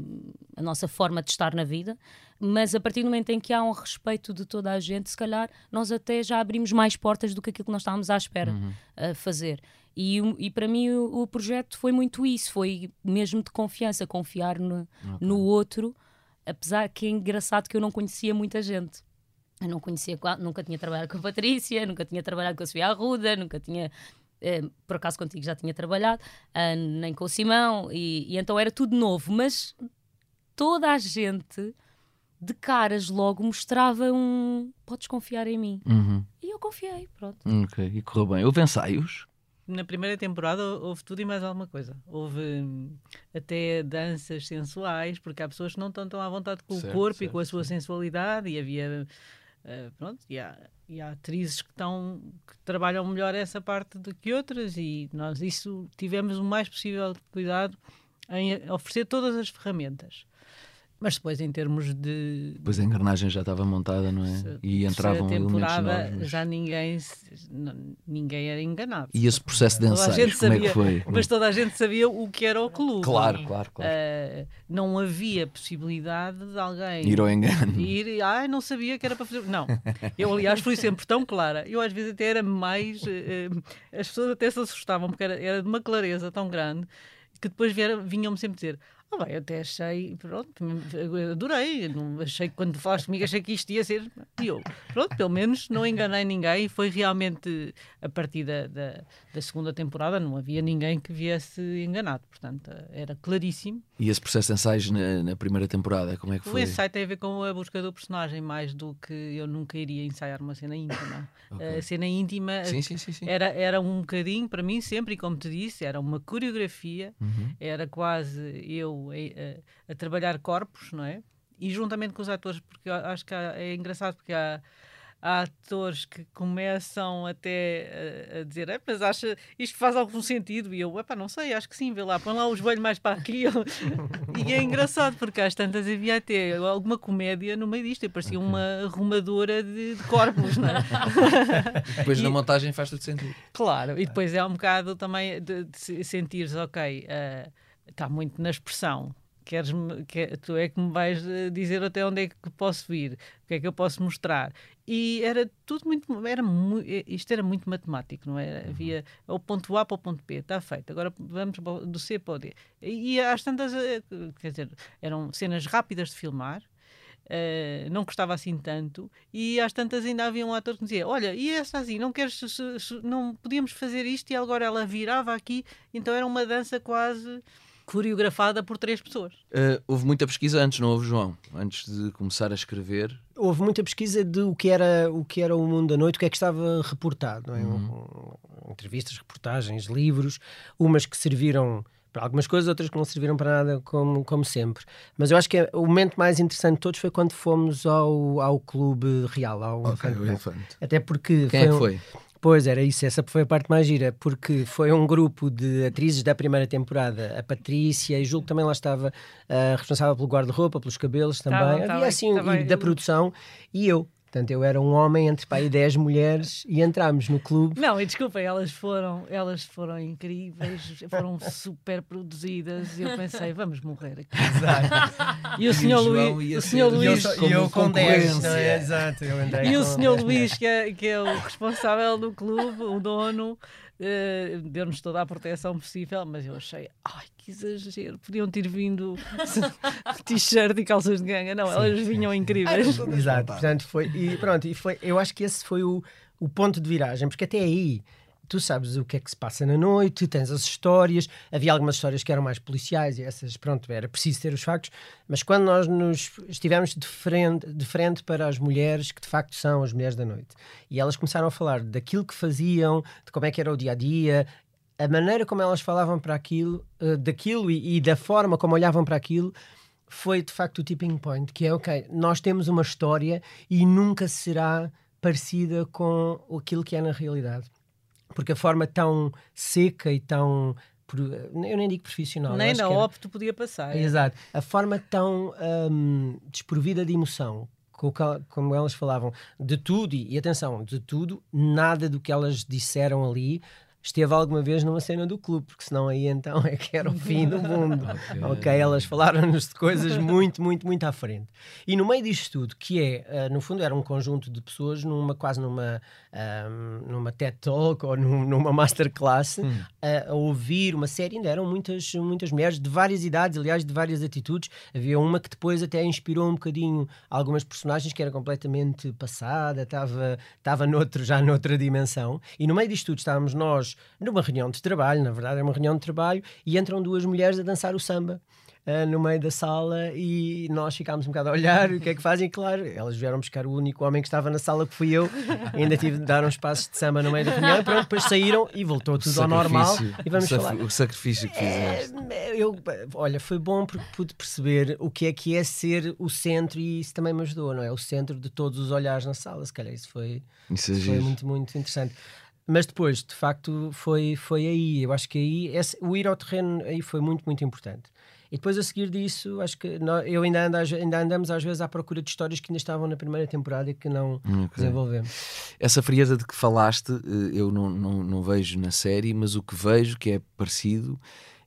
[SPEAKER 12] a nossa forma de estar na vida, mas a partir do momento em que há um respeito de toda a gente, se calhar nós até já abrimos mais portas do que aquilo que nós estávamos à espera uhum. a fazer. E, e para mim o, o, projeto foi muito isso, foi mesmo de confiança, confiar no, okay. no outro, apesar que é engraçado que eu não conhecia muita gente. Eu não conhecia, nunca tinha trabalhado com a Patrícia, nunca tinha trabalhado com a Sofia Arruda, nunca tinha eh, por acaso contigo já tinha trabalhado, uh, nem com o Simão, e, e, então era tudo novo, mas toda a gente de caras logo mostrava um podes confiar em mim. Uhum. E eu confiei, pronto.
[SPEAKER 11] Ok, e correu bem. Houve ensaios?
[SPEAKER 3] Na primeira temporada houve tudo e mais alguma coisa. Houve hum, até danças sensuais, porque há pessoas que não estão tão à vontade com certo, o corpo certo, e com a sua sim. sensualidade, e havia. Uh, pronto, e há, e há atrizes que, estão, que trabalham melhor essa parte do que outras e nós isso tivemos o mais possível de cuidado em oferecer todas as ferramentas. Mas depois, em termos de.
[SPEAKER 11] Depois a engrenagem já estava montada, não é? E entravam
[SPEAKER 3] temporada novos. já ninguém, ninguém era enganado.
[SPEAKER 11] E esse processo de ensaios, como
[SPEAKER 3] sabia,
[SPEAKER 11] é que foi?
[SPEAKER 3] Mas toda a gente sabia o que era o clube.
[SPEAKER 11] Claro, claro, claro.
[SPEAKER 3] Uh, não havia possibilidade de alguém
[SPEAKER 11] ir ao engano.
[SPEAKER 3] Ir e, ai, não sabia que era para fazer. Não. Eu, aliás, fui sempre tão clara. Eu, às vezes, até era mais. Uh, as pessoas até se assustavam, porque era, era de uma clareza tão grande que depois vinham-me sempre dizer Oh, bem, eu até achei, pronto, adorei. Não, achei que quando falaste comigo, achei que isto ia ser. E eu, pronto, pelo menos não enganei ninguém. Foi realmente a partir da, da, da, segunda temporada, não havia ninguém que viesse enganado. Portanto, era claríssimo.
[SPEAKER 11] E esse processo de ensaios na, na primeira temporada, como é que foi?
[SPEAKER 3] O ensaio tem a ver com a busca do personagem, mais do que eu nunca iria ensaiar uma cena íntima. okay. A cena íntima
[SPEAKER 11] sim, sim, sim,
[SPEAKER 3] Era, era um bocadinho, para mim, sempre, e como te disse, era uma coreografia, uhum. era quase eu a, a, trabalhar corpos, não é? E juntamente com os atores, porque acho que há, é engraçado porque há, há atores que começam até a, a dizer, é, mas acha isto faz algum sentido? E eu, epá, não sei, acho que sim, vê lá, põe lá o joelho mais para aqui. e é engraçado, porque às tantas havia até alguma comédia no meio disto, eu parecia okay. uma arrumadora de, de corpos, não é?
[SPEAKER 11] depois e, na montagem faz tudo sentido.
[SPEAKER 3] Claro, e depois é um bocado também de, de sentires, ok. Uh, está muito na expressão. Queres que, tu é que me vais eh, dizer até onde é que posso vir, o que é que eu posso mostrar. E era tudo muito. Era eh, isto era muito matemático, não é? Havia o ponto A para o ponto B, está feito. Agora vamos do C para o D. E às tantas, eh, quer dizer, eram cenas rápidas de filmar, Uh, não gostava assim tanto e às tantas ainda havia um ator que dizia olha, e essa assim, não queres não podíamos fazer isto e agora ela virava aqui então era uma dança quase coreografada por três pessoas.
[SPEAKER 11] Uh, houve muita pesquisa antes, não houve, João? Antes de começar a escrever?
[SPEAKER 9] Houve muita pesquisa de o que era o, que era o mundo da noite, o que é que estava reportado. É? Uhum. Entrevistas, reportagens, livros, umas que serviram para algumas coisas, outras que não serviram para nada, como, como sempre. Mas eu acho que é, o momento mais interessante de todos foi quando fomos ao, ao Clube Real, ao
[SPEAKER 11] okay, Elefante.
[SPEAKER 9] Até porque.
[SPEAKER 11] Quem foi é que foi? Um,
[SPEAKER 9] Pois era isso, essa foi a parte mais gira, porque foi um grupo de atrizes da primeira temporada, a Patrícia, e julgo também lá estava uh, responsável pelo guarda-roupa, pelos cabelos também, tá havia tá assim, tá e da produção, e eu. Portanto, eu era um homem entre pai e 10 mulheres e entramos no clube.
[SPEAKER 3] Não, e desculpem, elas foram, elas foram incríveis, foram super produzidas e eu pensei, vamos morrer aqui. Exato. E o senhor Luís, o senhor Luís
[SPEAKER 9] e eu, com 10, é? Exato, eu
[SPEAKER 3] entrei E o senhor Luís, que é, que é o responsável do clube, o dono, Uh, deu-nos toda a proteção possível, mas eu achei, ai que exagero, podiam ter vindo t-shirt e calças de ganga, não, Sim. elas vinham incríveis.
[SPEAKER 9] Exato, portanto foi, e pronto, e foi, eu acho que esse foi o, o ponto de viragem, porque até aí tu sabes o que é que se passa na noite, tens as histórias, havia algumas histórias que eram mais policiais e essas, pronto, era preciso ter os factos, mas quando nós nos estivemos de frente, de frente para as mulheres que de facto são as mulheres da noite e elas começaram a falar daquilo que faziam, de como é que era o dia a dia, a maneira como elas falavam para aquilo, uh, daquilo e, e da forma como olhavam para aquilo foi de facto o tipping point, que é ok, nós temos uma história e nunca será parecida com aquilo que é na realidade porque a forma tão seca e tão eu nem digo profissional.
[SPEAKER 3] Nem na opto podia passar.
[SPEAKER 9] Exato. A forma tão um, desprovida de emoção, como elas falavam, de tudo, e atenção, de tudo, nada do que elas disseram ali esteve alguma vez numa cena do clube, porque senão aí então é que era o fim do mundo. okay. ok, elas falaram-nos de coisas muito, muito, muito à frente. E no meio disto tudo, que é, uh, no fundo, era um conjunto de pessoas numa quase numa, um, numa TED Talk ou num, numa masterclass hum. a, a, ouvir uma série, ainda eram muitas, muitas mulheres de várias idades, aliás, de várias atitudes. Havia uma que depois até inspirou um bocadinho algumas personagens que era completamente passada, estava, estava noutro, já noutra dimensão. E no meio disto tudo estávamos nós numa reunião de trabalho, na verdade é uma reunião de trabalho, e entram duas mulheres a dançar o samba. Uh, no meio da sala e nós ficámos um bocado a olhar o que é que fazem, claro, elas vieram buscar o único homem que estava na sala que fui eu, ainda tive de dar uns passos de samba no meio da reunião, pronto, depois saíram e voltou tudo ao normal e vamos
[SPEAKER 11] o
[SPEAKER 9] falar.
[SPEAKER 11] O sacrifício que fizeste.
[SPEAKER 9] É, eu, olha, foi bom porque pude perceber o que é que é ser o centro e isso também me ajudou, não é? O centro de todos os olhares na sala, se calhar isso foi,
[SPEAKER 11] isso é
[SPEAKER 9] foi muito, muito interessante. Mas depois, de facto, foi, foi aí. Eu acho que aí esse, o ir ao terreno aí foi muito, muito importante. E depois a seguir disso, acho que nós, eu ainda, ando, ainda andamos às vezes à procura de histórias que ainda estavam na primeira temporada e que não okay. desenvolvemos.
[SPEAKER 11] Essa frieza de que falaste, eh, eu não, não, não vejo na série, mas o que vejo que é parecido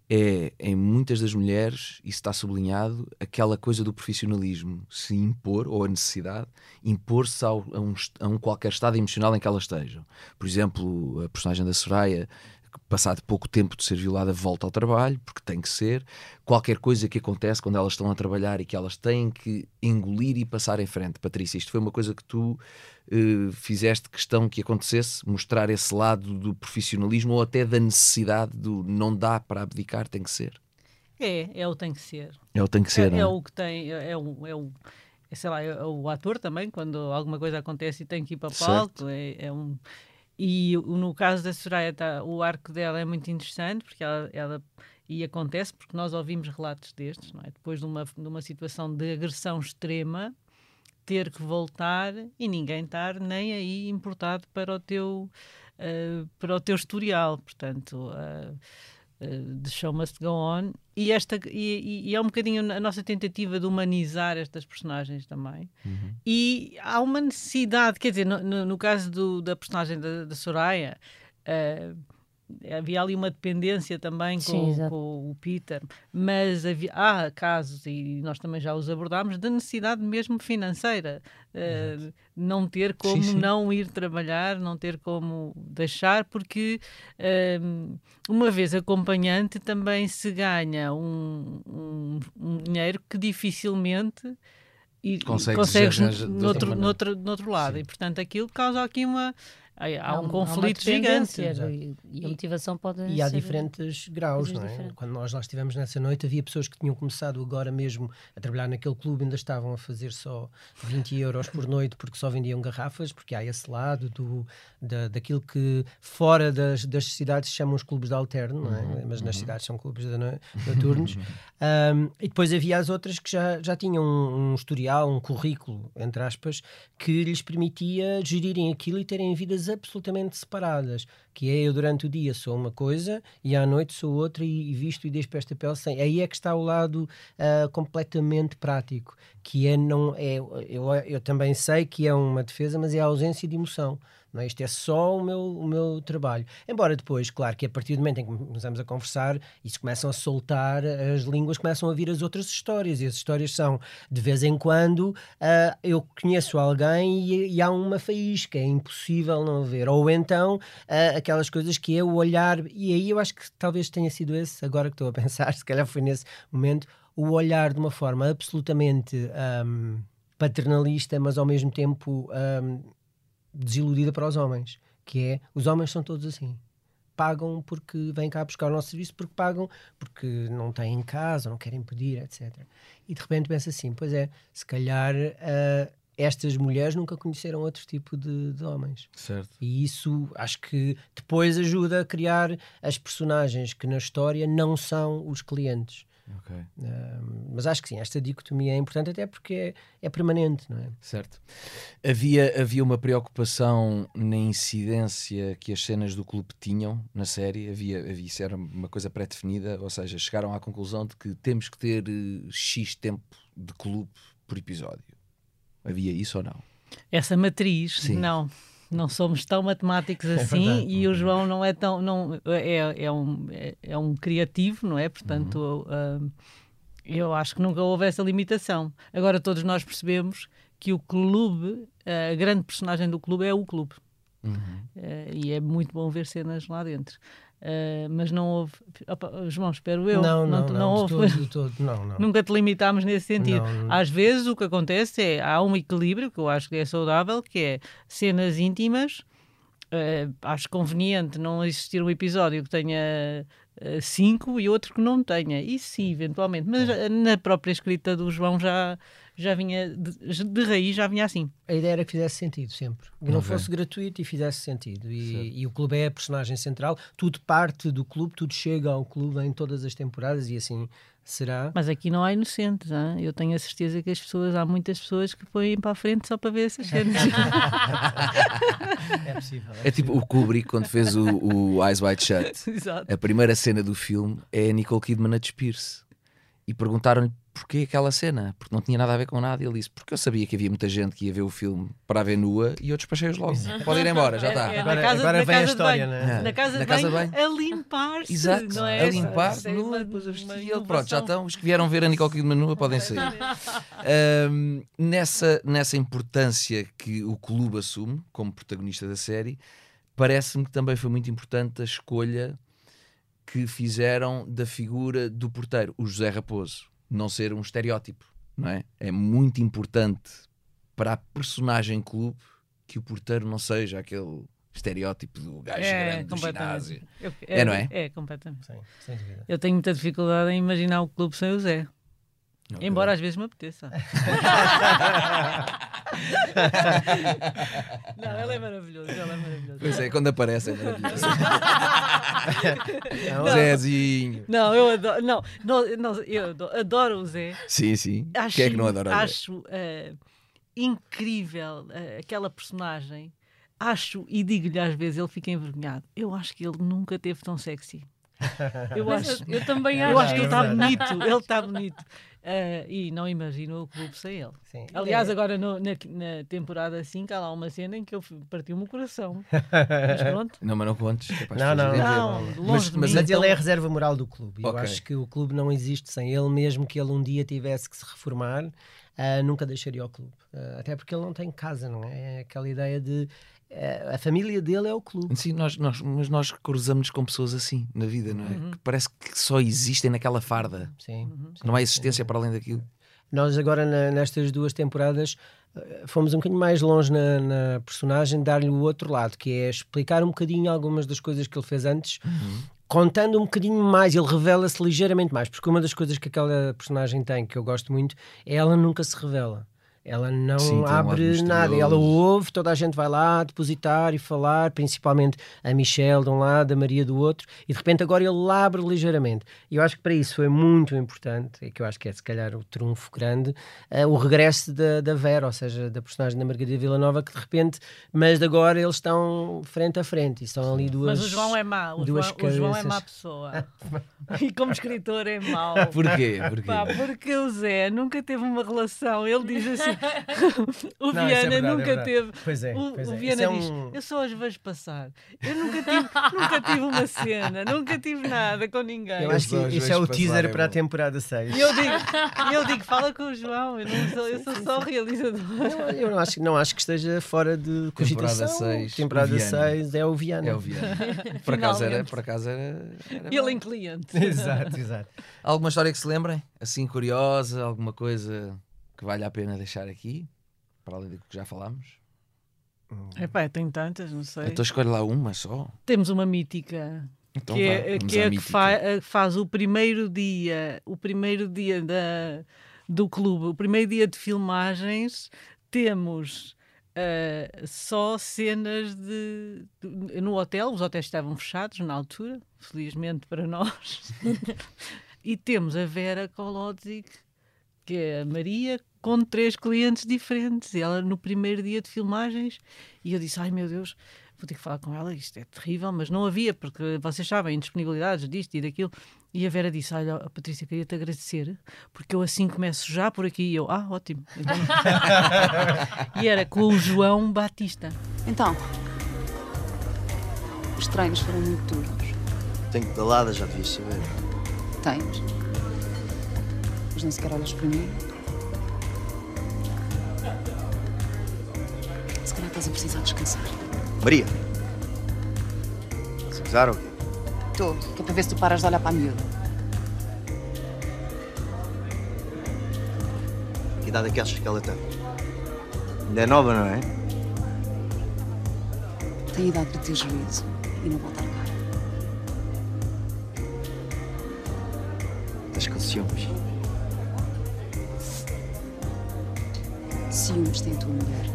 [SPEAKER 11] é em muitas das mulheres, isso está sublinhado, aquela coisa do profissionalismo se impor, ou a necessidade, impor-se a, um, a um qualquer estado emocional em que elas estejam. Por exemplo, a personagem da Soraya passado pouco tempo de ser violada, volta ao trabalho, porque tem que ser. Qualquer coisa que acontece quando elas estão a trabalhar e que elas têm que engolir e passar em frente. Patrícia, isto foi uma coisa que tu uh, fizeste questão que acontecesse, mostrar esse lado do profissionalismo ou até da necessidade do não dá para abdicar, tem que ser.
[SPEAKER 3] É, é o tem que ser.
[SPEAKER 11] É o tem que ser.
[SPEAKER 3] É,
[SPEAKER 11] é
[SPEAKER 3] o que tem, é, é o, é o sei lá, é o ator também, quando alguma coisa acontece e tem que ir para palco, é, é, um, e no caso da Soraya, tá, o arco dela é muito interessante, porque ela, ela e acontece porque nós ouvimos relatos destes, é? Depois de uma, de uma situação de agressão extrema, ter que voltar e ninguém estar nem aí importado para o teu, uh, para o teu historial. Portanto, uh, The Show Must Go On. E, esta, e, e, é um bocadinho a nossa tentativa de humanizar estas personagens também. Uhum. E há uma necessidade, quer dizer, no, no, no caso do, da personagem da, da Soraya. Uh, havia ali uma dependência também com, Sim, com, o Peter, mas havia, há casos, e nós também já os abordámos, de necessidade mesmo financeira. Uh, não ter como sim, sim. não ir trabalhar, não ter como deixar, porque uh, uma vez acompanhante também se ganha um, um, um dinheiro que dificilmente e consegues, no, outro, no, outro, no outro lado. Sim. E portanto aquilo causa aqui uma há, há um, conflito gigante.
[SPEAKER 12] E, e, a motivação pode
[SPEAKER 9] E há diferentes graus, não é? Diferentes. Quando nós lá estivemos nessa noite, havia pessoas que tinham começado agora mesmo a trabalhar naquele clube, ainda estavam a fazer só 20 euros por noite porque só vendiam garrafas, porque há esse lado do, da, daquilo que fora das, das cidades chamam os clubes de alterno, não é? Uhum, Mas nas uhum. cidades são clubes de noturnos. um, e depois havia as outras que já, já tinham um, um historial, um currículo, entre aspas, que lhes permitia gerirem aquilo e terem vidas absolutamente separadas, que é eu durante o dia sou uma coisa e à noite sou outra e, e visto e deixo esta pele sem. Aí é que está o lado uh, completamente prático, que é não é eu, eu também sei que é uma defesa, mas é a ausência de emoção. Não é? Isto é só o meu, o meu trabalho. Embora depois, claro, que a partir do momento em que começamos a conversar se começam a soltar as línguas, começam a vir as outras histórias. E as histórias são, de vez em quando, uh, eu conheço alguém e, e, há uma faísca, é impossível não ver. Ou então, uh, aquelas coisas que é o olhar, e aí eu acho que talvez tenha sido esse, agora que estou a pensar, se calhar foi nesse momento, o olhar de uma forma absolutamente. Um, paternalista, mas ao mesmo tempo um, desiludida para os homens, que é os homens são todos assim. pagam porque vêm cá buscar o nosso serviço, porque pagam, porque não têm em casa, não querem pedir, etc. E de repente pensa assim: pois é, se calhar uh, estas mulheres nunca conheceram outro tipo de, de, homens.
[SPEAKER 11] Certo.
[SPEAKER 9] E isso acho que depois ajuda a criar as personagens que na história não são os clientes.
[SPEAKER 11] Okay.
[SPEAKER 9] Uh, mas acho que sim, esta dicotomia é importante até porque é, é, permanente, não é?
[SPEAKER 11] Certo. Havia, havia uma preocupação na incidência que as cenas do clube tinham na série, havia, havia isso era uma coisa pré-definida, ou seja, chegaram à conclusão de que temos que ter uh, X tempo de clube por episódio. Havia isso ou não?
[SPEAKER 3] Essa matriz,
[SPEAKER 11] Sim.
[SPEAKER 3] não não somos tão matemáticos assim é e o João não é tão não é, é um é, é um criativo não é? Portanto uhum. uh, eu acho que nunca houve essa limitação. Agora todos nós percebemos que o clube a grande personagem do clube é o clube.
[SPEAKER 11] Uhum.
[SPEAKER 3] uh, e é muito bom ver cenas lá dentro Uh, mas não houve. Opa, João, espero eu.
[SPEAKER 9] Não, não,
[SPEAKER 3] não,
[SPEAKER 9] não,
[SPEAKER 3] houve.
[SPEAKER 9] De todo, de todo. Não, não.
[SPEAKER 3] Nunca te limitámos nesse sentido.
[SPEAKER 9] Não,
[SPEAKER 3] Às vezes o que acontece é há um equilíbrio que eu acho que é saudável, que é cenas íntimas. Uh, acho conveniente não existir um episódio que tenha uh, cinco e outro que não tenha. Isso sim, eventualmente. Mas na própria escrita do João já já vinha de, de, raiz já vinha assim.
[SPEAKER 9] A ideia era que fizesse sentido sempre, que não fosse gratuito e fizesse sentido. E, e, o clube é a personagem central, tudo parte do clube, tudo chega ao clube em todas as temporadas e assim será.
[SPEAKER 3] Mas aqui não há inocentes, hein? eu tenho a certeza que as pessoas, há muitas pessoas que põem para a frente só para ver essas cenas.
[SPEAKER 9] é possível.
[SPEAKER 11] É, é tipo o Kubrick quando fez o, o Eyes Wide Shut.
[SPEAKER 3] Exato.
[SPEAKER 11] A primeira cena do filme é a Nicole Kidman a despir-se. E perguntaram-lhe porquê aquela cena, porque não tinha nada a ver com nada. E ele disse: Porque eu sabia que havia muita gente que ia ver o filme para a ver nua e eu despachei-os logo. Pode ir embora, já está.
[SPEAKER 3] É, é,
[SPEAKER 9] agora,
[SPEAKER 3] casa,
[SPEAKER 9] agora vem a história, né?
[SPEAKER 3] Na casa,
[SPEAKER 11] Na casa
[SPEAKER 3] banho,
[SPEAKER 11] de banho.
[SPEAKER 3] a limpar-se.
[SPEAKER 11] Exato,
[SPEAKER 3] não é
[SPEAKER 11] a
[SPEAKER 3] É
[SPEAKER 11] nua, depois a vestir. ele, pronto, já estão. Os que vieram ver a Nicole Kidman nua podem sair. Ahm, nessa, nessa importância que o clube assume como protagonista da série, parece-me que também foi muito importante a escolha que fizeram da figura do porteiro, o José Raposo, não ser um estereótipo, não é? É muito importante para a personagem clube que o porteiro não seja aquele estereótipo do gajo grande do ginásio.
[SPEAKER 3] Eu-
[SPEAKER 11] É, não é?
[SPEAKER 3] É, completamente.
[SPEAKER 9] Sim, sem dúvida.
[SPEAKER 3] Eu tenho muita dificuldade em imaginar o clube sem o Zé.
[SPEAKER 11] Ok.
[SPEAKER 3] Embora às vezes me apeteça. não, ele é maravilhoso, ele é maravilhoso.
[SPEAKER 11] Pois é, quando aparece é maravilhoso.
[SPEAKER 9] Não,
[SPEAKER 11] Zezinho.
[SPEAKER 3] Não, eu adoro, não, não, não, eu adoro, o Zé.
[SPEAKER 11] Sim, sim.
[SPEAKER 3] Acho,
[SPEAKER 11] Quem é que não adora o Zé?
[SPEAKER 3] Acho eh, incrível eh, aquela personagem. Acho, e digo-lhe às vezes, ele fica envergonhado. Eu acho que ele nunca teve tão sexy. Eu
[SPEAKER 12] Mas
[SPEAKER 3] acho,
[SPEAKER 12] eu- eu também
[SPEAKER 3] eu
[SPEAKER 12] acho
[SPEAKER 3] acho que ele está bonito. Ele está bonito. Eh, e não imagino o clube sem ele.
[SPEAKER 9] Sim.
[SPEAKER 3] Aliás,
[SPEAKER 9] É-
[SPEAKER 3] agora no- na, na temporada 5 há lá uma cena em que eu partiu-me o coração. Mas pronto.
[SPEAKER 11] Não, mas não contes. é
[SPEAKER 9] Não, não,
[SPEAKER 3] não, longe
[SPEAKER 11] Mas,
[SPEAKER 3] de
[SPEAKER 11] mas
[SPEAKER 3] mim.
[SPEAKER 9] Mas
[SPEAKER 11] então-
[SPEAKER 9] ele é a reserva moral do clube. Eu acho que o clube não existe sem ele, mesmo que ele um dia tivesse que se reformar, ah, nunca deixaria o clube. Ah, até porque ele não tem casa, não é? É aquela ideia de. Ah, a família dele é o clube.
[SPEAKER 11] Sim, nós, nós, mas nós cruzamos com pessoas assim na vida, não é?
[SPEAKER 3] Uhum.
[SPEAKER 11] Que parece que só existem naquela farda.
[SPEAKER 9] Sim.
[SPEAKER 3] Uhum.
[SPEAKER 11] Não há existência para além daquilo.
[SPEAKER 9] Nós agora na- nestas duas temporadas eh, fomos um bocadinho mais longe na, na personagem, dar-lhe o outro lado, que é explicar um bocadinho algumas das coisas que ele fez antes, contando um bocadinho mais, ele revela-se ligeiramente mais, porque uma das coisas que aquela personagem tem, que eu gosto muito, é ela nunca se revela. Ela não
[SPEAKER 11] Sim, tem um
[SPEAKER 9] abre nada, ela ouve, toda a gente vai lá depositar e falar, principalmente a Michelle de um lado, a Maria do outro, e de repente agora ele abre ligeiramente. E eu acho que para isso foi muito importante, e que eu acho que é se calhar o trunfo grande, eh, o regresso da, da Vera, ou seja, da personagem da Margarida Villanova, que de repente, mas de agora eles estão frente a frente, e estão ali duas.
[SPEAKER 3] Mas o João é mau. O,
[SPEAKER 9] duas
[SPEAKER 3] João, o João é má pessoa. e como escritor é mau.
[SPEAKER 11] Porquê? Porquê?
[SPEAKER 3] Pá, porque o Zé nunca teve uma relação. Ele diz assim: o
[SPEAKER 9] Não, é
[SPEAKER 3] Viana
[SPEAKER 9] verdade, é
[SPEAKER 3] nunca
[SPEAKER 9] verdade.
[SPEAKER 3] teve.
[SPEAKER 9] Pois é,
[SPEAKER 3] o,
[SPEAKER 9] pois
[SPEAKER 3] o
[SPEAKER 9] é.
[SPEAKER 3] Viana
[SPEAKER 9] é
[SPEAKER 3] diz:
[SPEAKER 9] um-
[SPEAKER 3] Eu só as vejo passar. Eu nunca tive, nunca tive uma cena, nunca tive nada com ninguém.
[SPEAKER 9] Eu acho que isso é o teaser
[SPEAKER 11] passar, é
[SPEAKER 9] para a temporada 6.
[SPEAKER 3] E eu digo, eu digo, fala com o João, eu, não sou, eu sou só realizador.
[SPEAKER 9] Não, eu não acho, não acho que esteja fora de cogitação. Temporada
[SPEAKER 11] o Viana.
[SPEAKER 9] 6 é o Viana.
[SPEAKER 11] É o Viana. Por acaso era. Por acaso era, era
[SPEAKER 3] Ele em cliente.
[SPEAKER 9] exato, exato.
[SPEAKER 11] Alguma história que se lembrem? Assim curiosa? Alguma coisa que vale a pena deixar aqui? Para além do que já falámos?
[SPEAKER 3] Epá, tem tantas, não sei.
[SPEAKER 11] Então escolhe lá uma só.
[SPEAKER 3] Temos uma mítica.
[SPEAKER 11] Então
[SPEAKER 3] que
[SPEAKER 11] vá,
[SPEAKER 3] é, que, é que
[SPEAKER 11] mítica.
[SPEAKER 3] fa- a- faz o primeiro dia, o primeiro dia da, do clube, o primeiro dia de filmagens, temos ah, só cenas de, de- no hotel, os hotéis estavam fechados na altura, felizmente para nós, e temos a Vera Kolodzik, que é a Maria, com três clientes diferentes, e ela no primeiro dia de filmagens, e eu disse, ai meu Deus, vou ter que falar com ela, isto é terrível, mas não havia, porque vocês sabem, indisponibilidades disto e daquilo. E a Vera disse: Olha, a Patrícia, queria-te agradecer, porque eu assim começo já por aqui. E eu, ah, ótimo. Então- e era com o João Batista.
[SPEAKER 2] Então, os treinos foram muito duros.
[SPEAKER 14] Tenho pedalada, já devias saber.
[SPEAKER 2] Tens. Mas nem sequer olhas para mim. Se calhar estás a precisar descansar.
[SPEAKER 14] Maria! Se casar ou quê?
[SPEAKER 2] Estou, que é para ver se tu paras de olhar para a miúda.
[SPEAKER 14] Que idade é que achas que ela tem? Ainda é nova, não é?
[SPEAKER 2] Tem idade para ter juízo e não voltar cá.
[SPEAKER 14] Estás com ciúmes.
[SPEAKER 2] Ciúmes tem tua mulher.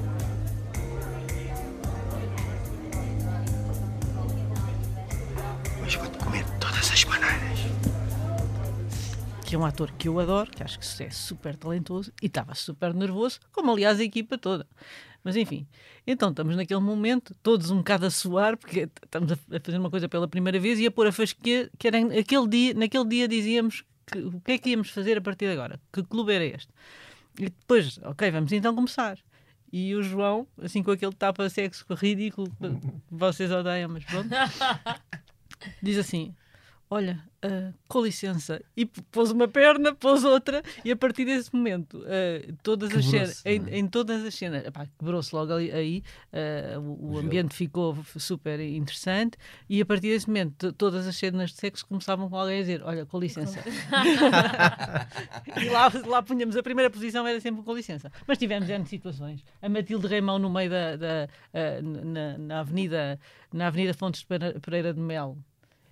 [SPEAKER 3] Que é um ator que eu adoro, que acho que é super talentoso e estava super nervoso, como aliás a equipa toda. Mas enfim, então estamos naquele momento, todos um bocado a suar, porque estamos a fazer uma coisa pela primeira vez e a pôr a fasquia, que era aquele dia, naquele dia dizíamos que, o que é que íamos fazer a partir de agora, que clube era este. E depois, ok, vamos então começar. E o João, assim com aquele tapa sexo ridículo que vocês odeiam, mas pronto, diz assim: Olha, ah, com licença. E pôs uma perna, pôs outra, e a partir desse momento, ah, todas as cenas,
[SPEAKER 11] é?
[SPEAKER 3] em todas as cenas, quebrou-se logo ali, aí, ah, o, o ambiente ficou super interessante, e a partir desse momento, to- todas as cenas de sexo começavam com alguém a dizer: Olha, com licença. e lá, lá punhamos a primeira posição, era sempre com licença. Mas tivemos N situações. A Matilde Reimão no meio da, da, na, na avenida, na avenida Fontes de Pere- Pereira de Mel.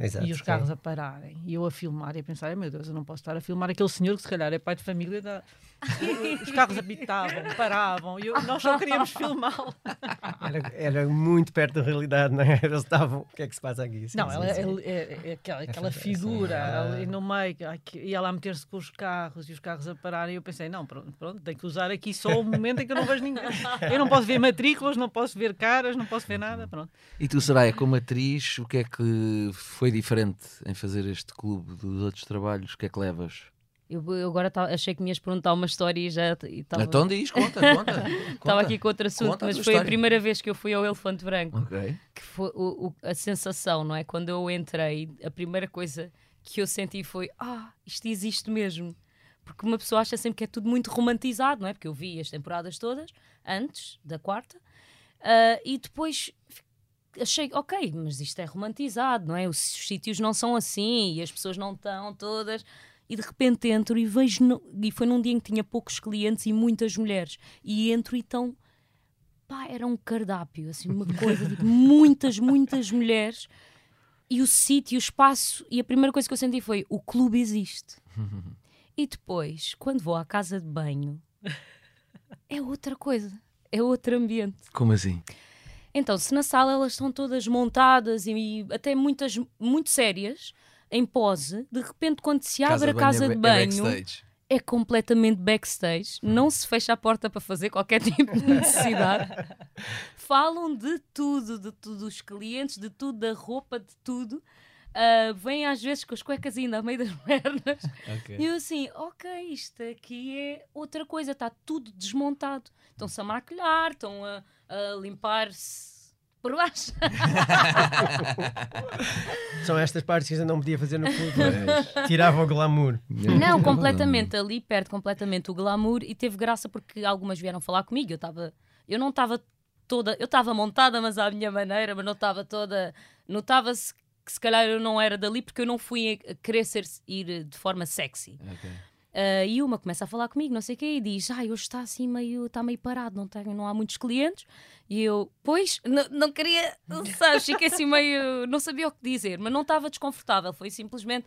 [SPEAKER 9] Exato,
[SPEAKER 3] e os
[SPEAKER 9] sim.
[SPEAKER 3] carros a pararem e eu a filmar e a pensar, meu Deus, eu não posso estar a filmar aquele senhor que se calhar é pai de família da... os carros apitavam, paravam e eu- nós só queríamos filmá-lo
[SPEAKER 9] Era, era muito perto da realidade, não é? Eles estavam. O que é que se passa aqui? Sim,
[SPEAKER 3] não,
[SPEAKER 9] sim,
[SPEAKER 3] ela
[SPEAKER 9] sim.
[SPEAKER 3] é, é- é aquela, aquela figura
[SPEAKER 9] Ah.
[SPEAKER 3] ali no meio que ia lá meter-se com os carros e os carros a pararem e eu pensei, não, pronto, pronto, tenho que usar aqui só o momento em que eu não vejo ninguém eu não posso ver matrículas, não posso ver caras não posso ver nada, pronto
[SPEAKER 11] E tu, Soraya, como atriz, o que é que foi diferente em fazer este clube dos outros trabalhos? O que é que levas?
[SPEAKER 12] Eu, eu agora ta- achei que me ias perguntar uma história e já e estava-
[SPEAKER 11] Então diz, conta, conta.
[SPEAKER 12] Estava aqui com outro assunto,
[SPEAKER 11] Conta a
[SPEAKER 12] mas foi a
[SPEAKER 11] história.
[SPEAKER 12] primeira vez que eu fui ao Elefante Branco.
[SPEAKER 11] Ok.
[SPEAKER 12] Que foi o- o- a sensação, não é? Quando eu entrei, a primeira coisa que eu senti foi: ah, isto existe mesmo. Porque uma pessoa acha sempre que é tudo muito romantizado, não é? Porque eu vi as temporadas todas, antes da quarta, ah, e depois achei, ok, mas isto é romantizado, não é? Os sítios não são assim e as pessoas não estão todas. E de repente entro e vejo. no- E foi num dia em que tinha poucos clientes e muitas mulheres. E entro e estão. Pá, era um cardápio, assim, uma coisa de muitas, muitas mulheres. E o sítio, o espaço. E a primeira coisa que eu senti foi: o clube existe. E depois, quando vou à casa de banho, é outra coisa. É outro ambiente.
[SPEAKER 11] Como assim?
[SPEAKER 12] Então, se na sala elas estão todas montadas e até muitas muito sérias, em pose, de repente quando se abre a
[SPEAKER 11] banho
[SPEAKER 12] casa
[SPEAKER 11] é
[SPEAKER 12] de
[SPEAKER 11] ba- é
[SPEAKER 12] banho
[SPEAKER 11] backstage.
[SPEAKER 12] é completamente backstage, não se fecha a porta para fazer qualquer tipo de necessidade. Falam de tudo, de tudo, os clientes, de tudo, da roupa, de tudo. Ah, vêm às vezes com as cuecas ainda a meio das pernas.
[SPEAKER 11] Ok.
[SPEAKER 12] E eu assim, ok, isto aqui é outra coisa, está tudo desmontado. Estão-se a maquilhar, estão a, a limpar-se por baixo.
[SPEAKER 9] São estas partes que a gente não podia fazer no clube. Tirava o glamour.
[SPEAKER 12] Não, completamente. Ali perde completamente o glamour e teve graça porque algumas vieram falar comigo. Eu estava. Eu não estava toda. Eu estava montada, mas à minha maneira, mas não estava toda. Notava-se que se calhar eu não era dali porque eu não fui a querer ser, ir de forma sexy.
[SPEAKER 11] Ok.
[SPEAKER 12] Uh, e uma começa a falar comigo, não sei o quê, e diz: Ai, hoje está assim meio, está meio parado, não, tem, não há muitos clientes. E eu, pois, não, não queria, sabes, fiquei assim meio, não sabia o que dizer, mas não estava desconfortável. Foi simplesmente,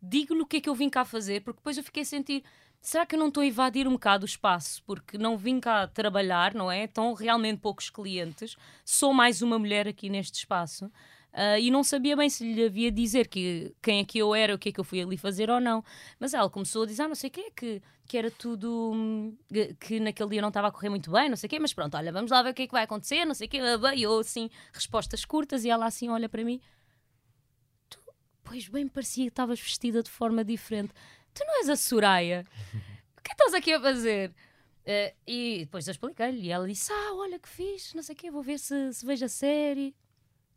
[SPEAKER 12] digo-lhe o que é que eu vim cá fazer, porque depois eu fiquei a sentir: será que eu não estou a invadir um bocado o espaço? Porque não vim cá trabalhar, não é? Estão realmente poucos clientes, sou mais uma mulher aqui neste espaço. Uh, e não sabia bem se lhe havia dizer que, quem é que eu era, o que é que eu fui ali fazer ou não. Mas ela começou a dizer, ah, não sei o quê, que, que era tudo, hum, que naquele dia não estava a correr muito bem, não sei o quê, mas pronto, olha, vamos lá ver o que é que vai acontecer, não sei o quê, e eu assim, respostas curtas, e ela assim olha para mim, tu, pois bem parecia que estavas vestida de forma diferente. Tu não és a Soraya? O que estás aqui a fazer? Uh, e depois eu expliquei-lhe, e ela disse, ah, olha que fiz, não sei o quê, vou ver se, se vejo a série.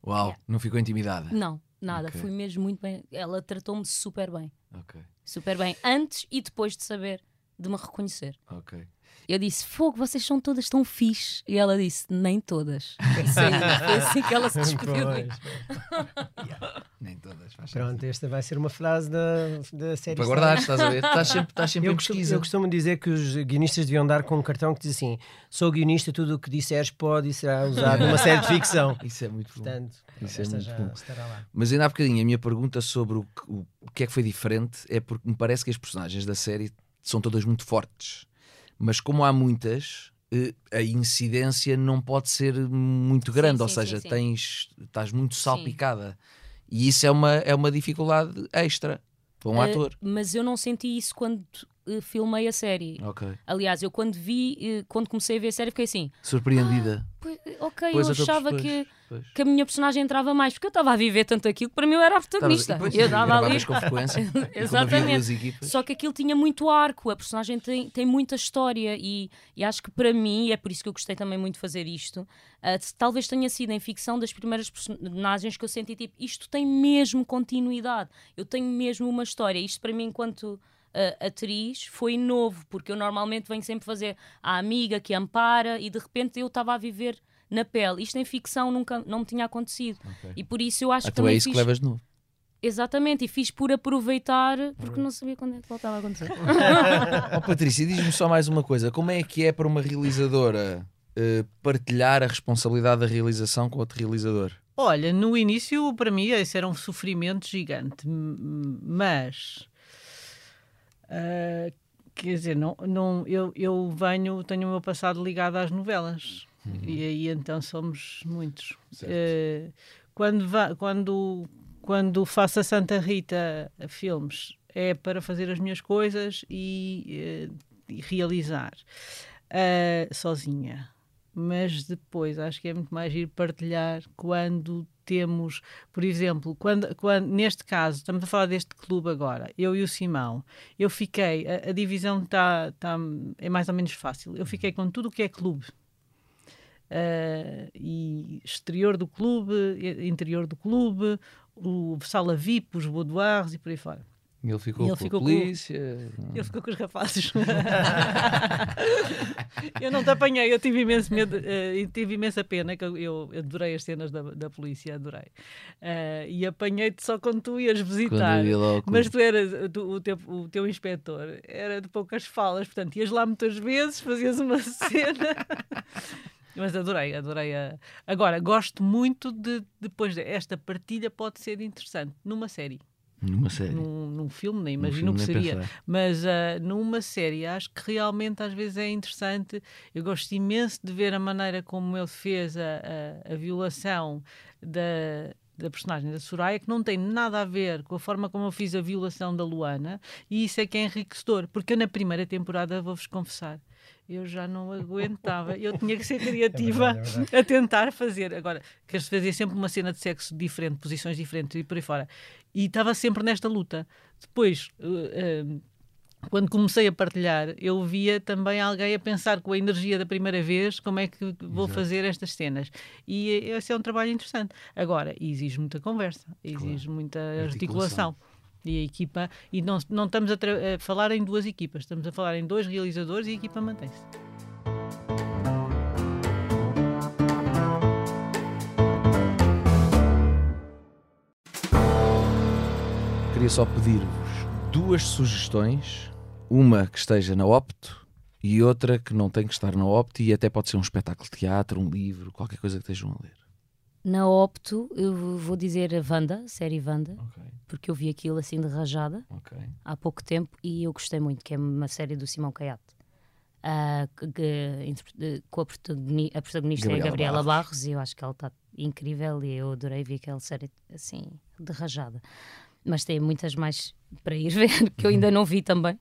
[SPEAKER 11] Uau, não ficou intimidada?
[SPEAKER 12] Não, nada. Okay. Fui mesmo muito bem. Ela tratou-me super bem. Super bem, antes e depois de saber, de me reconhecer.
[SPEAKER 11] Ok.
[SPEAKER 12] Eu disse, fogo, vocês são todas tão fixe. E ela disse, nem todas. Isso aí, foi assim que ela se despediu.
[SPEAKER 11] yeah. Nem todas.
[SPEAKER 9] Pronto, sentido. esta vai ser uma frase da, da série.
[SPEAKER 11] Para guardar, estás a ver? Estás sempre, estás sempre
[SPEAKER 9] eu
[SPEAKER 11] em
[SPEAKER 9] costumo,
[SPEAKER 11] pesquisa.
[SPEAKER 9] Eu costumo dizer que os guionistas deviam dar com um cartão que diz assim: sou guionista, tudo o que disseres pode e será usado numa série de ficção.
[SPEAKER 11] Isso é muito
[SPEAKER 9] Portanto,
[SPEAKER 11] bom. Isso é muito
[SPEAKER 9] já
[SPEAKER 11] bom.
[SPEAKER 9] estará lá.
[SPEAKER 11] Mas ainda há bocadinho, a minha pergunta sobre o que, o, o que é que foi diferente é porque me parece que as personagens da série são todas muito fortes mas como há muitas, eh, a incidência não pode ser muito grande,
[SPEAKER 12] sim,
[SPEAKER 11] ou
[SPEAKER 12] sim,
[SPEAKER 11] seja,
[SPEAKER 12] sim,
[SPEAKER 11] tens, estás muito salpicada. E isso é uma, é uma dificuldade extra para um
[SPEAKER 12] Uh,
[SPEAKER 11] ator.
[SPEAKER 12] Mas eu não senti isso quando filmei a série.
[SPEAKER 11] Ok.
[SPEAKER 12] Aliás, eu quando vi, uh, quando comecei a ver a série, fiquei assim.
[SPEAKER 11] Surpreendida.
[SPEAKER 12] Pois, ok,
[SPEAKER 11] Pois,
[SPEAKER 12] eu achava que,
[SPEAKER 11] pois.
[SPEAKER 12] que a minha personagem entrava mais, porque eu estava a viver tanto aquilo que para mim eu era a protagonista.
[SPEAKER 11] Estavas-
[SPEAKER 12] eu
[SPEAKER 11] e gravavas
[SPEAKER 12] ali.
[SPEAKER 11] com frequência,
[SPEAKER 12] Exatamente. Só que aquilo tinha muito arco, a personagem tem, tem muita história e, e acho que para mim, e é por isso que eu gostei também muito de fazer isto, ah, se- talvez tenha sido em ficção das primeiras personagens que eu senti tipo, isto tem mesmo continuidade, eu tenho mesmo uma história. Isto para mim, enquanto ah, atriz, foi novo, porque eu normalmente venho sempre fazer a amiga que ampara e de repente eu estava a viver na pele. Isto em ficção nunca não me tinha acontecido. E por isso eu acho que
[SPEAKER 11] Então é isso que
[SPEAKER 12] fiz-
[SPEAKER 11] levas de novo.
[SPEAKER 12] Exatamente, e fiz por aproveitar porque não sabia quando é que voltava a acontecer.
[SPEAKER 11] Ó Patrícia, diz-me só mais uma coisa: como é que é para uma realizadora eh, partilhar a responsabilidade da realização com outro realizador?
[SPEAKER 3] Olha, no início, para mim, esse era um sofrimento gigante, mas. Ah, quer dizer, não, não, eu, eu venho, tenho o meu passado ligado às novelas. E aí então somos muitos. Eh, quando, va- quando, quando faço a Santa Rita filmes, é para fazer as minhas coisas e, eh, e realizar sozinha. Mas depois acho que é muito mais ir partilhar quando temos, por exemplo, quando, quando neste caso, estamos a falar deste clube agora, eu e o Simão, eu fiquei, a, a divisão tá, tá, é mais ou menos fácil, eu fiquei com tudo o que é clube. Uh, e exterior do clube, interior do clube, o sala VIP, os boudoirs e por aí fora.
[SPEAKER 11] Ele ficou
[SPEAKER 3] E
[SPEAKER 11] com a polícia.
[SPEAKER 3] Ele ficou com os rapazes. eu não te apanhei, eu tive imenso medo, eh, e tive imensa pena, que eu, eu adorei as cenas da, da polícia, adorei. Eh, e apanhei-te só quando tu ias visitar.
[SPEAKER 11] clube.
[SPEAKER 3] Mas tu eras, tu- o, teu, o teu inspetor era de poucas falas, portanto, ias lá muitas vezes, fazias uma cena. Mas adorei, adorei. A... Agora, gosto muito de, depois desta partilha, pode ser interessante numa série.
[SPEAKER 11] Numa série.
[SPEAKER 3] Num, num filme, nem imagino
[SPEAKER 11] filme,
[SPEAKER 3] que
[SPEAKER 11] nem
[SPEAKER 3] seria.
[SPEAKER 11] pensar.
[SPEAKER 3] Mas ah, numa série, acho que realmente às vezes é interessante. Eu gosto imenso de ver a maneira como ele fez a, a, a violação da, da personagem da Soraya, que não tem nada a ver com a forma como eu fiz a violação da Luana, e isso é que é enriquecedor, porque eu na primeira temporada, vou-vos confessar, eu já não aguentava, eu tinha que ser criativa
[SPEAKER 9] É verdade, é
[SPEAKER 3] a tentar fazer. Agora, queres fazer sempre uma cena de sexo diferente, posições diferentes e por aí fora. E estava sempre nesta luta. Depois, eh, eh, quando comecei a partilhar, eu via também alguém a pensar com a energia da primeira vez como é que vou
[SPEAKER 11] Exato.
[SPEAKER 3] fazer estas cenas. E eh, esse é um trabalho interessante. Agora, exige muita conversa, exige muita
[SPEAKER 11] Articulação.
[SPEAKER 3] articulação. E a equipa, e não, não estamos a, a falar em duas equipas, estamos a falar em dois realizadores e a equipa mantém-se.
[SPEAKER 11] Queria só pedir-vos duas sugestões Uma que esteja na Opto e outra que não tem que estar na Opto e até pode ser um espetáculo de teatro, um livro, qualquer coisa que estejam a ler.
[SPEAKER 12] Na Opto, eu vou dizer a Wanda, série Wanda,
[SPEAKER 11] Ok.
[SPEAKER 12] porque eu vi aquilo assim de rajada
[SPEAKER 11] Ok.
[SPEAKER 12] há pouco tempo e eu gostei muito, que é uma série do Simão Caiate. Ah, que- com a, protagoni- a protagonista é a
[SPEAKER 11] Gabriela
[SPEAKER 12] Gabriela
[SPEAKER 11] Barros.
[SPEAKER 12] Barros. e eu acho que ela está incrível e eu adorei ver aquela série assim de rajada. Mas tem muitas mais para ir ver que eu ainda não vi também.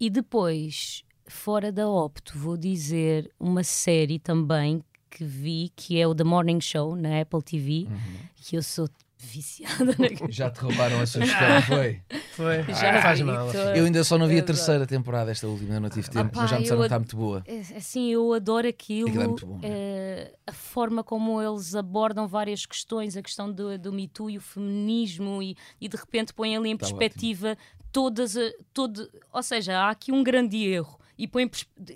[SPEAKER 12] E depois, fora da Opto, vou dizer uma série também que vi que é o The Morning Show na Apple TV, que eu sou viciada naquilo.
[SPEAKER 11] Já te roubaram a sugestão, foi?
[SPEAKER 9] Foi.
[SPEAKER 12] Já
[SPEAKER 9] faz
[SPEAKER 12] vi
[SPEAKER 9] mal.
[SPEAKER 11] Eu ainda só não vi a terceira temporada, esta última, ainda não tive tempo,
[SPEAKER 12] Opá,
[SPEAKER 11] mas já me disseram
[SPEAKER 12] eu
[SPEAKER 11] que está muito boa.
[SPEAKER 12] É, Assim, eu adoro aquilo.
[SPEAKER 11] Aquilo é muito bom,
[SPEAKER 12] eh, a forma como eles abordam várias questões, a questão do, do Me Too e o feminismo, e, e de repente põem ali em
[SPEAKER 11] Está
[SPEAKER 12] perspectiva todas. a- todo, ou seja, há aqui um grande erro. E, põe,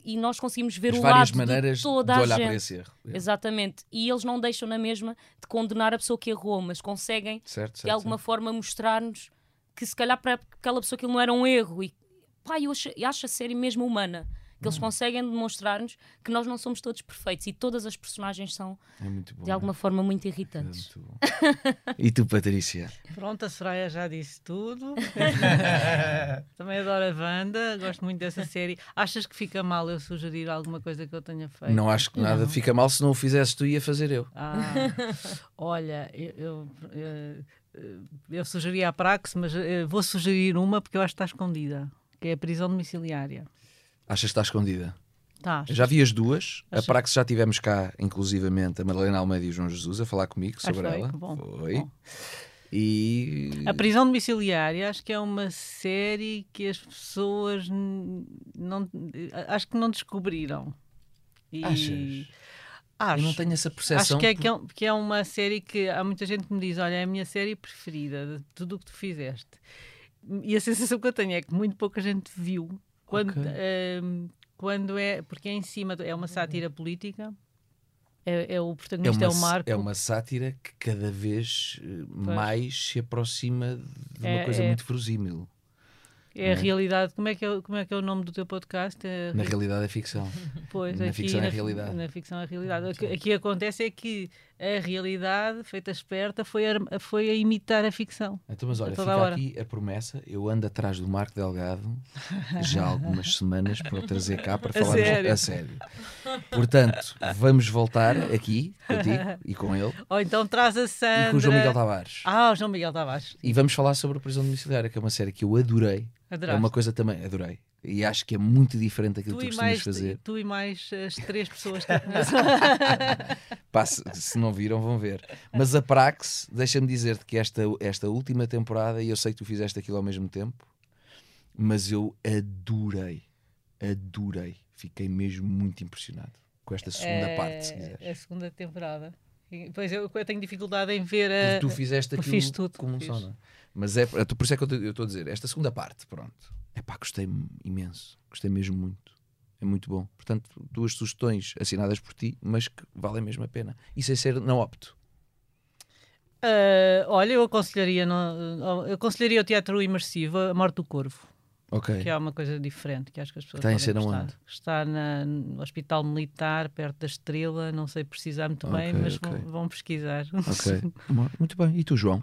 [SPEAKER 12] e nós conseguimos ver
[SPEAKER 11] As
[SPEAKER 12] o
[SPEAKER 11] várias
[SPEAKER 12] lado
[SPEAKER 11] maneiras
[SPEAKER 12] de toda
[SPEAKER 11] de
[SPEAKER 12] a
[SPEAKER 11] olhar
[SPEAKER 12] gente.
[SPEAKER 11] para esse erro. É.
[SPEAKER 12] Exatamente. E eles não deixam na mesma de condenar a pessoa que errou, mas conseguem
[SPEAKER 11] Certo,
[SPEAKER 12] de
[SPEAKER 11] certo,
[SPEAKER 12] alguma forma mostrar-nos que se calhar para aquela pessoa aquilo não era um erro. E pá, eu acho, eu acho a série mesmo humana. Que
[SPEAKER 11] Hum.
[SPEAKER 12] eles conseguem demonstrar-nos que nós não somos todos perfeitos e todas as personagens são
[SPEAKER 11] É muito bom.
[SPEAKER 12] de alguma forma muito irritantes.
[SPEAKER 11] E tu, Patrícia?
[SPEAKER 3] Pronto, a Soraya já disse tudo. Também adoro a Wanda, gosto muito dessa série. Achas que fica mal eu sugerir alguma coisa que eu tenha feito?
[SPEAKER 11] Não acho que nada fica mal se não o fizesse tu ia fazer eu.
[SPEAKER 3] Ah, olha, eu, eu, eh, eu sugeri a Prax, mas eh, vou sugerir uma porque eu acho que está escondida, que é a prisão domiciliária.
[SPEAKER 11] Achas que está escondida?
[SPEAKER 3] Tá,
[SPEAKER 11] Eu já vi as duas. A
[SPEAKER 3] Acho-
[SPEAKER 11] Praxe já tivemos cá, inclusivamente, a Madalena Almeida e o João Jesus a falar comigo sobre
[SPEAKER 3] foi?
[SPEAKER 11] ela.
[SPEAKER 3] Que bom,
[SPEAKER 11] Foi.
[SPEAKER 3] bom.
[SPEAKER 11] E.
[SPEAKER 3] A prisão domiciliária acho que é uma série que as pessoas não, acho que não descobriram. E
[SPEAKER 11] Achas?
[SPEAKER 3] Acho.
[SPEAKER 11] Eu não tenho essa percepção.
[SPEAKER 3] Acho que é, que, é, que é uma série que há muita gente que me diz: olha, é a minha série preferida de tudo o que tu fizeste. E a sensação que eu tenho é que muito pouca gente viu quando,
[SPEAKER 11] Ok.
[SPEAKER 3] ehm, quando é. Porque é em cima, é uma sátira política. É, é o
[SPEAKER 11] É
[SPEAKER 3] protagonista é,
[SPEAKER 11] uma,
[SPEAKER 3] o Marco.
[SPEAKER 11] é uma sátira que cada vez eh, mais se aproxima de uma
[SPEAKER 3] É-
[SPEAKER 11] coisa
[SPEAKER 3] é-
[SPEAKER 11] muito verosímil.
[SPEAKER 3] É a
[SPEAKER 11] é?
[SPEAKER 3] realidade. Como é, que é, como é que é o nome do teu podcast? É
[SPEAKER 11] Na realidade é ficção.
[SPEAKER 3] Pois,
[SPEAKER 11] na
[SPEAKER 3] aqui
[SPEAKER 11] ficção é realidade.
[SPEAKER 3] Na ficção é realidade. O que aqui acontece é que a realidade, feita esperta, foi a, foi a imitar a ficção.
[SPEAKER 11] Então, mas
[SPEAKER 3] A
[SPEAKER 11] olha, fica aqui a promessa. Eu ando atrás do Marco Delgado já há algumas semanas para o trazer cá para
[SPEAKER 3] A
[SPEAKER 11] falarmos
[SPEAKER 3] sério?
[SPEAKER 11] a sério. Portanto, vamos voltar aqui contigo e com ele
[SPEAKER 3] Ou então traz a Sandra.
[SPEAKER 11] e com o João Miguel Tavares.
[SPEAKER 3] Ah, o João Miguel Tavares.
[SPEAKER 11] E vamos falar sobre a prisão domiciliária, que é uma série que eu adorei.
[SPEAKER 3] Adoraste.
[SPEAKER 11] É uma coisa também, adorei. E acho que é muito diferente daquilo
[SPEAKER 3] Tu
[SPEAKER 11] que tu costumas
[SPEAKER 3] mais,
[SPEAKER 11] fazer.
[SPEAKER 3] tu e mais as três pessoas que.
[SPEAKER 11] Pá, se, se não viram, vão ver. Mas a Prax, deixa-me dizer-te que esta, esta última temporada, e eu sei que tu fizeste aquilo ao mesmo tempo, mas eu adorei, adorei. Fiquei mesmo muito impressionado com esta segunda
[SPEAKER 3] É,
[SPEAKER 11] parte, se quiseres.
[SPEAKER 3] A segunda temporada. Pois eu, eu tenho dificuldade em ver a.
[SPEAKER 11] Tu fizeste aquilo
[SPEAKER 3] fiz tudo.
[SPEAKER 11] como um
[SPEAKER 3] fiz.
[SPEAKER 11] só, não é? Mas é, por isso é que eu estou a dizer, esta segunda parte, pronto. É pá, gostei imenso. Gostei mesmo muito. É muito bom. Portanto, duas sugestões assinadas por ti, mas que valem mesmo a pena. E sem ser não opto.
[SPEAKER 3] Ah, olha, eu aconselharia, no- eu aconselharia o teatro imersivo, A Morte do Corvo.
[SPEAKER 11] Ok.
[SPEAKER 3] Que é uma coisa diferente, que acho que as pessoas
[SPEAKER 11] Está em
[SPEAKER 3] podem gostar.
[SPEAKER 11] onde?
[SPEAKER 3] Está na- no Hospital Militar, perto da Estrela, não sei precisar muito bem,
[SPEAKER 11] Ok,
[SPEAKER 3] mas
[SPEAKER 11] ok.
[SPEAKER 3] Vão, vão pesquisar.
[SPEAKER 11] Ok. Muito bem. E tu, João?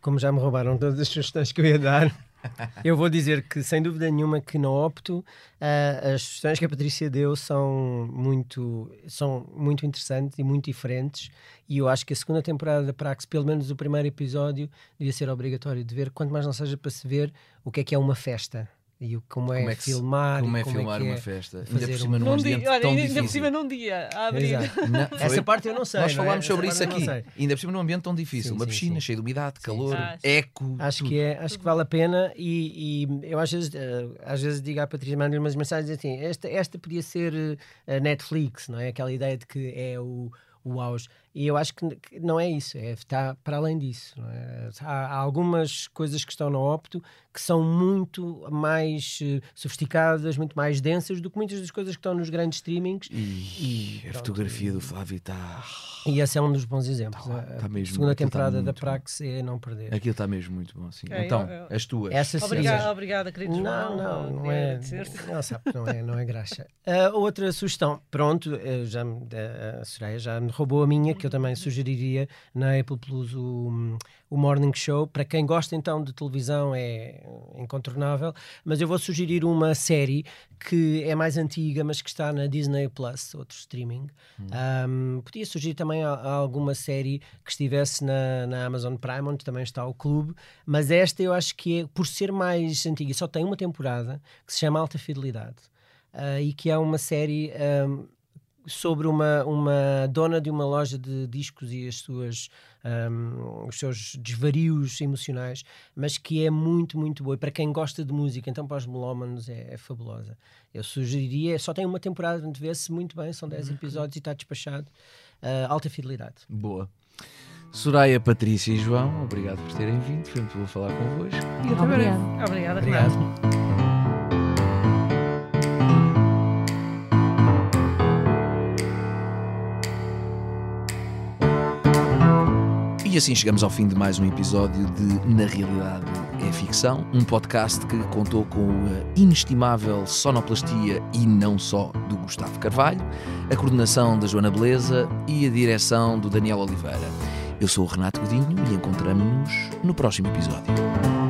[SPEAKER 9] Como já me roubaram todas as sugestões que eu ia dar, eu vou dizer que, sem dúvida nenhuma, que não opto. ah, as sugestões que a Patrícia deu são muito, são muito interessantes e muito diferentes. E eu acho que a segunda temporada da Prax, pelo menos o primeiro episódio, devia ser obrigatório de ver, quanto mais não seja para se ver o que é que é uma festa. E o, como, é
[SPEAKER 11] Como é se-
[SPEAKER 9] filmar.
[SPEAKER 11] como
[SPEAKER 9] e
[SPEAKER 11] é filmar
[SPEAKER 9] que
[SPEAKER 11] uma
[SPEAKER 9] é
[SPEAKER 11] festa? Ainda por cima
[SPEAKER 9] um-
[SPEAKER 11] num ambiente
[SPEAKER 3] dia, olha,
[SPEAKER 11] tão
[SPEAKER 3] ainda ainda por cima num dia a abrir.
[SPEAKER 11] Não,
[SPEAKER 9] Essa parte eu não sei.
[SPEAKER 11] Nós
[SPEAKER 9] não é?
[SPEAKER 11] falámos sobre
[SPEAKER 9] Essa
[SPEAKER 11] isso aqui. Ainda por cima num ambiente tão difícil.
[SPEAKER 9] Sim,
[SPEAKER 11] uma
[SPEAKER 9] sim,
[SPEAKER 11] piscina
[SPEAKER 9] sim.
[SPEAKER 11] cheia de umidade, calor,
[SPEAKER 3] Ah,
[SPEAKER 11] eco.
[SPEAKER 9] Acho
[SPEAKER 11] tudo.
[SPEAKER 9] que, é, acho que vale a pena e, e eu às vezes, eh, às vezes digo à Patrícia, mando-lhe umas mensagens assim, esta, esta podia ser eh, a Netflix, não é? Aquela ideia de que é o, o auge. E eu acho que não é isso, é, está para além disso. É? Há, há, algumas coisas que estão na Opto que são muito mais uh, sofisticadas, muito mais densas do que muitas das coisas que estão nos grandes streamings.
[SPEAKER 11] E, e a fotografia do Flávio está.
[SPEAKER 9] E esse é um dos bons exemplos. Tá,
[SPEAKER 11] tá mesmo,
[SPEAKER 9] a segunda temporada da Prax é não perder.
[SPEAKER 11] Aquilo está mesmo muito bom. Sim. Okay, então, eu, eu... as tuas.
[SPEAKER 9] Essa
[SPEAKER 3] obrigada, obrigada, querido
[SPEAKER 9] Não, não, não é. Não, sabe, não é, não é graxa. Uh, outra sugestão, pronto, já, a Soraya já me roubou a minha, que eu também sugeriria na Apple Plus o, o Morning Show. Para quem gosta então de televisão é incontornável, mas eu vou sugerir uma série que é mais antiga, mas que está na Disney Plus, outro streaming. Hum. Um, podia sugerir também a, a alguma série que estivesse na, na Amazon Prime, onde também está o clube, mas esta eu acho que é, por ser mais antiga, só tem uma temporada, que se chama Alta Fidelidade. Uh, e que é uma série um, sobre uma, uma dona de uma loja de discos e as suas, um, os seus desvarios emocionais, mas que é muito, muito boa. E para quem gosta de música, então para os melómanos é, é fabulosa. Eu sugeriria, só tem uma temporada, vê-se muito bem, são 10 uhum. episódios e está despachado. Uh, alta fidelidade.
[SPEAKER 11] Boa. Soraya, Patrícia e João, obrigado por terem vindo. Foi muito bom falar convosco.
[SPEAKER 3] E até breve. Obrigada, obrigado.
[SPEAKER 11] E assim chegamos ao fim de mais um episódio de Na Realidade é Ficção, um podcast que contou com a inestimável sonoplastia e não só do Gustavo Carvalho, a coordenação da Joana Beleza e a direção do Daniel Oliveira. Eu sou o Renato Godinho e encontramos-nos no próximo episódio.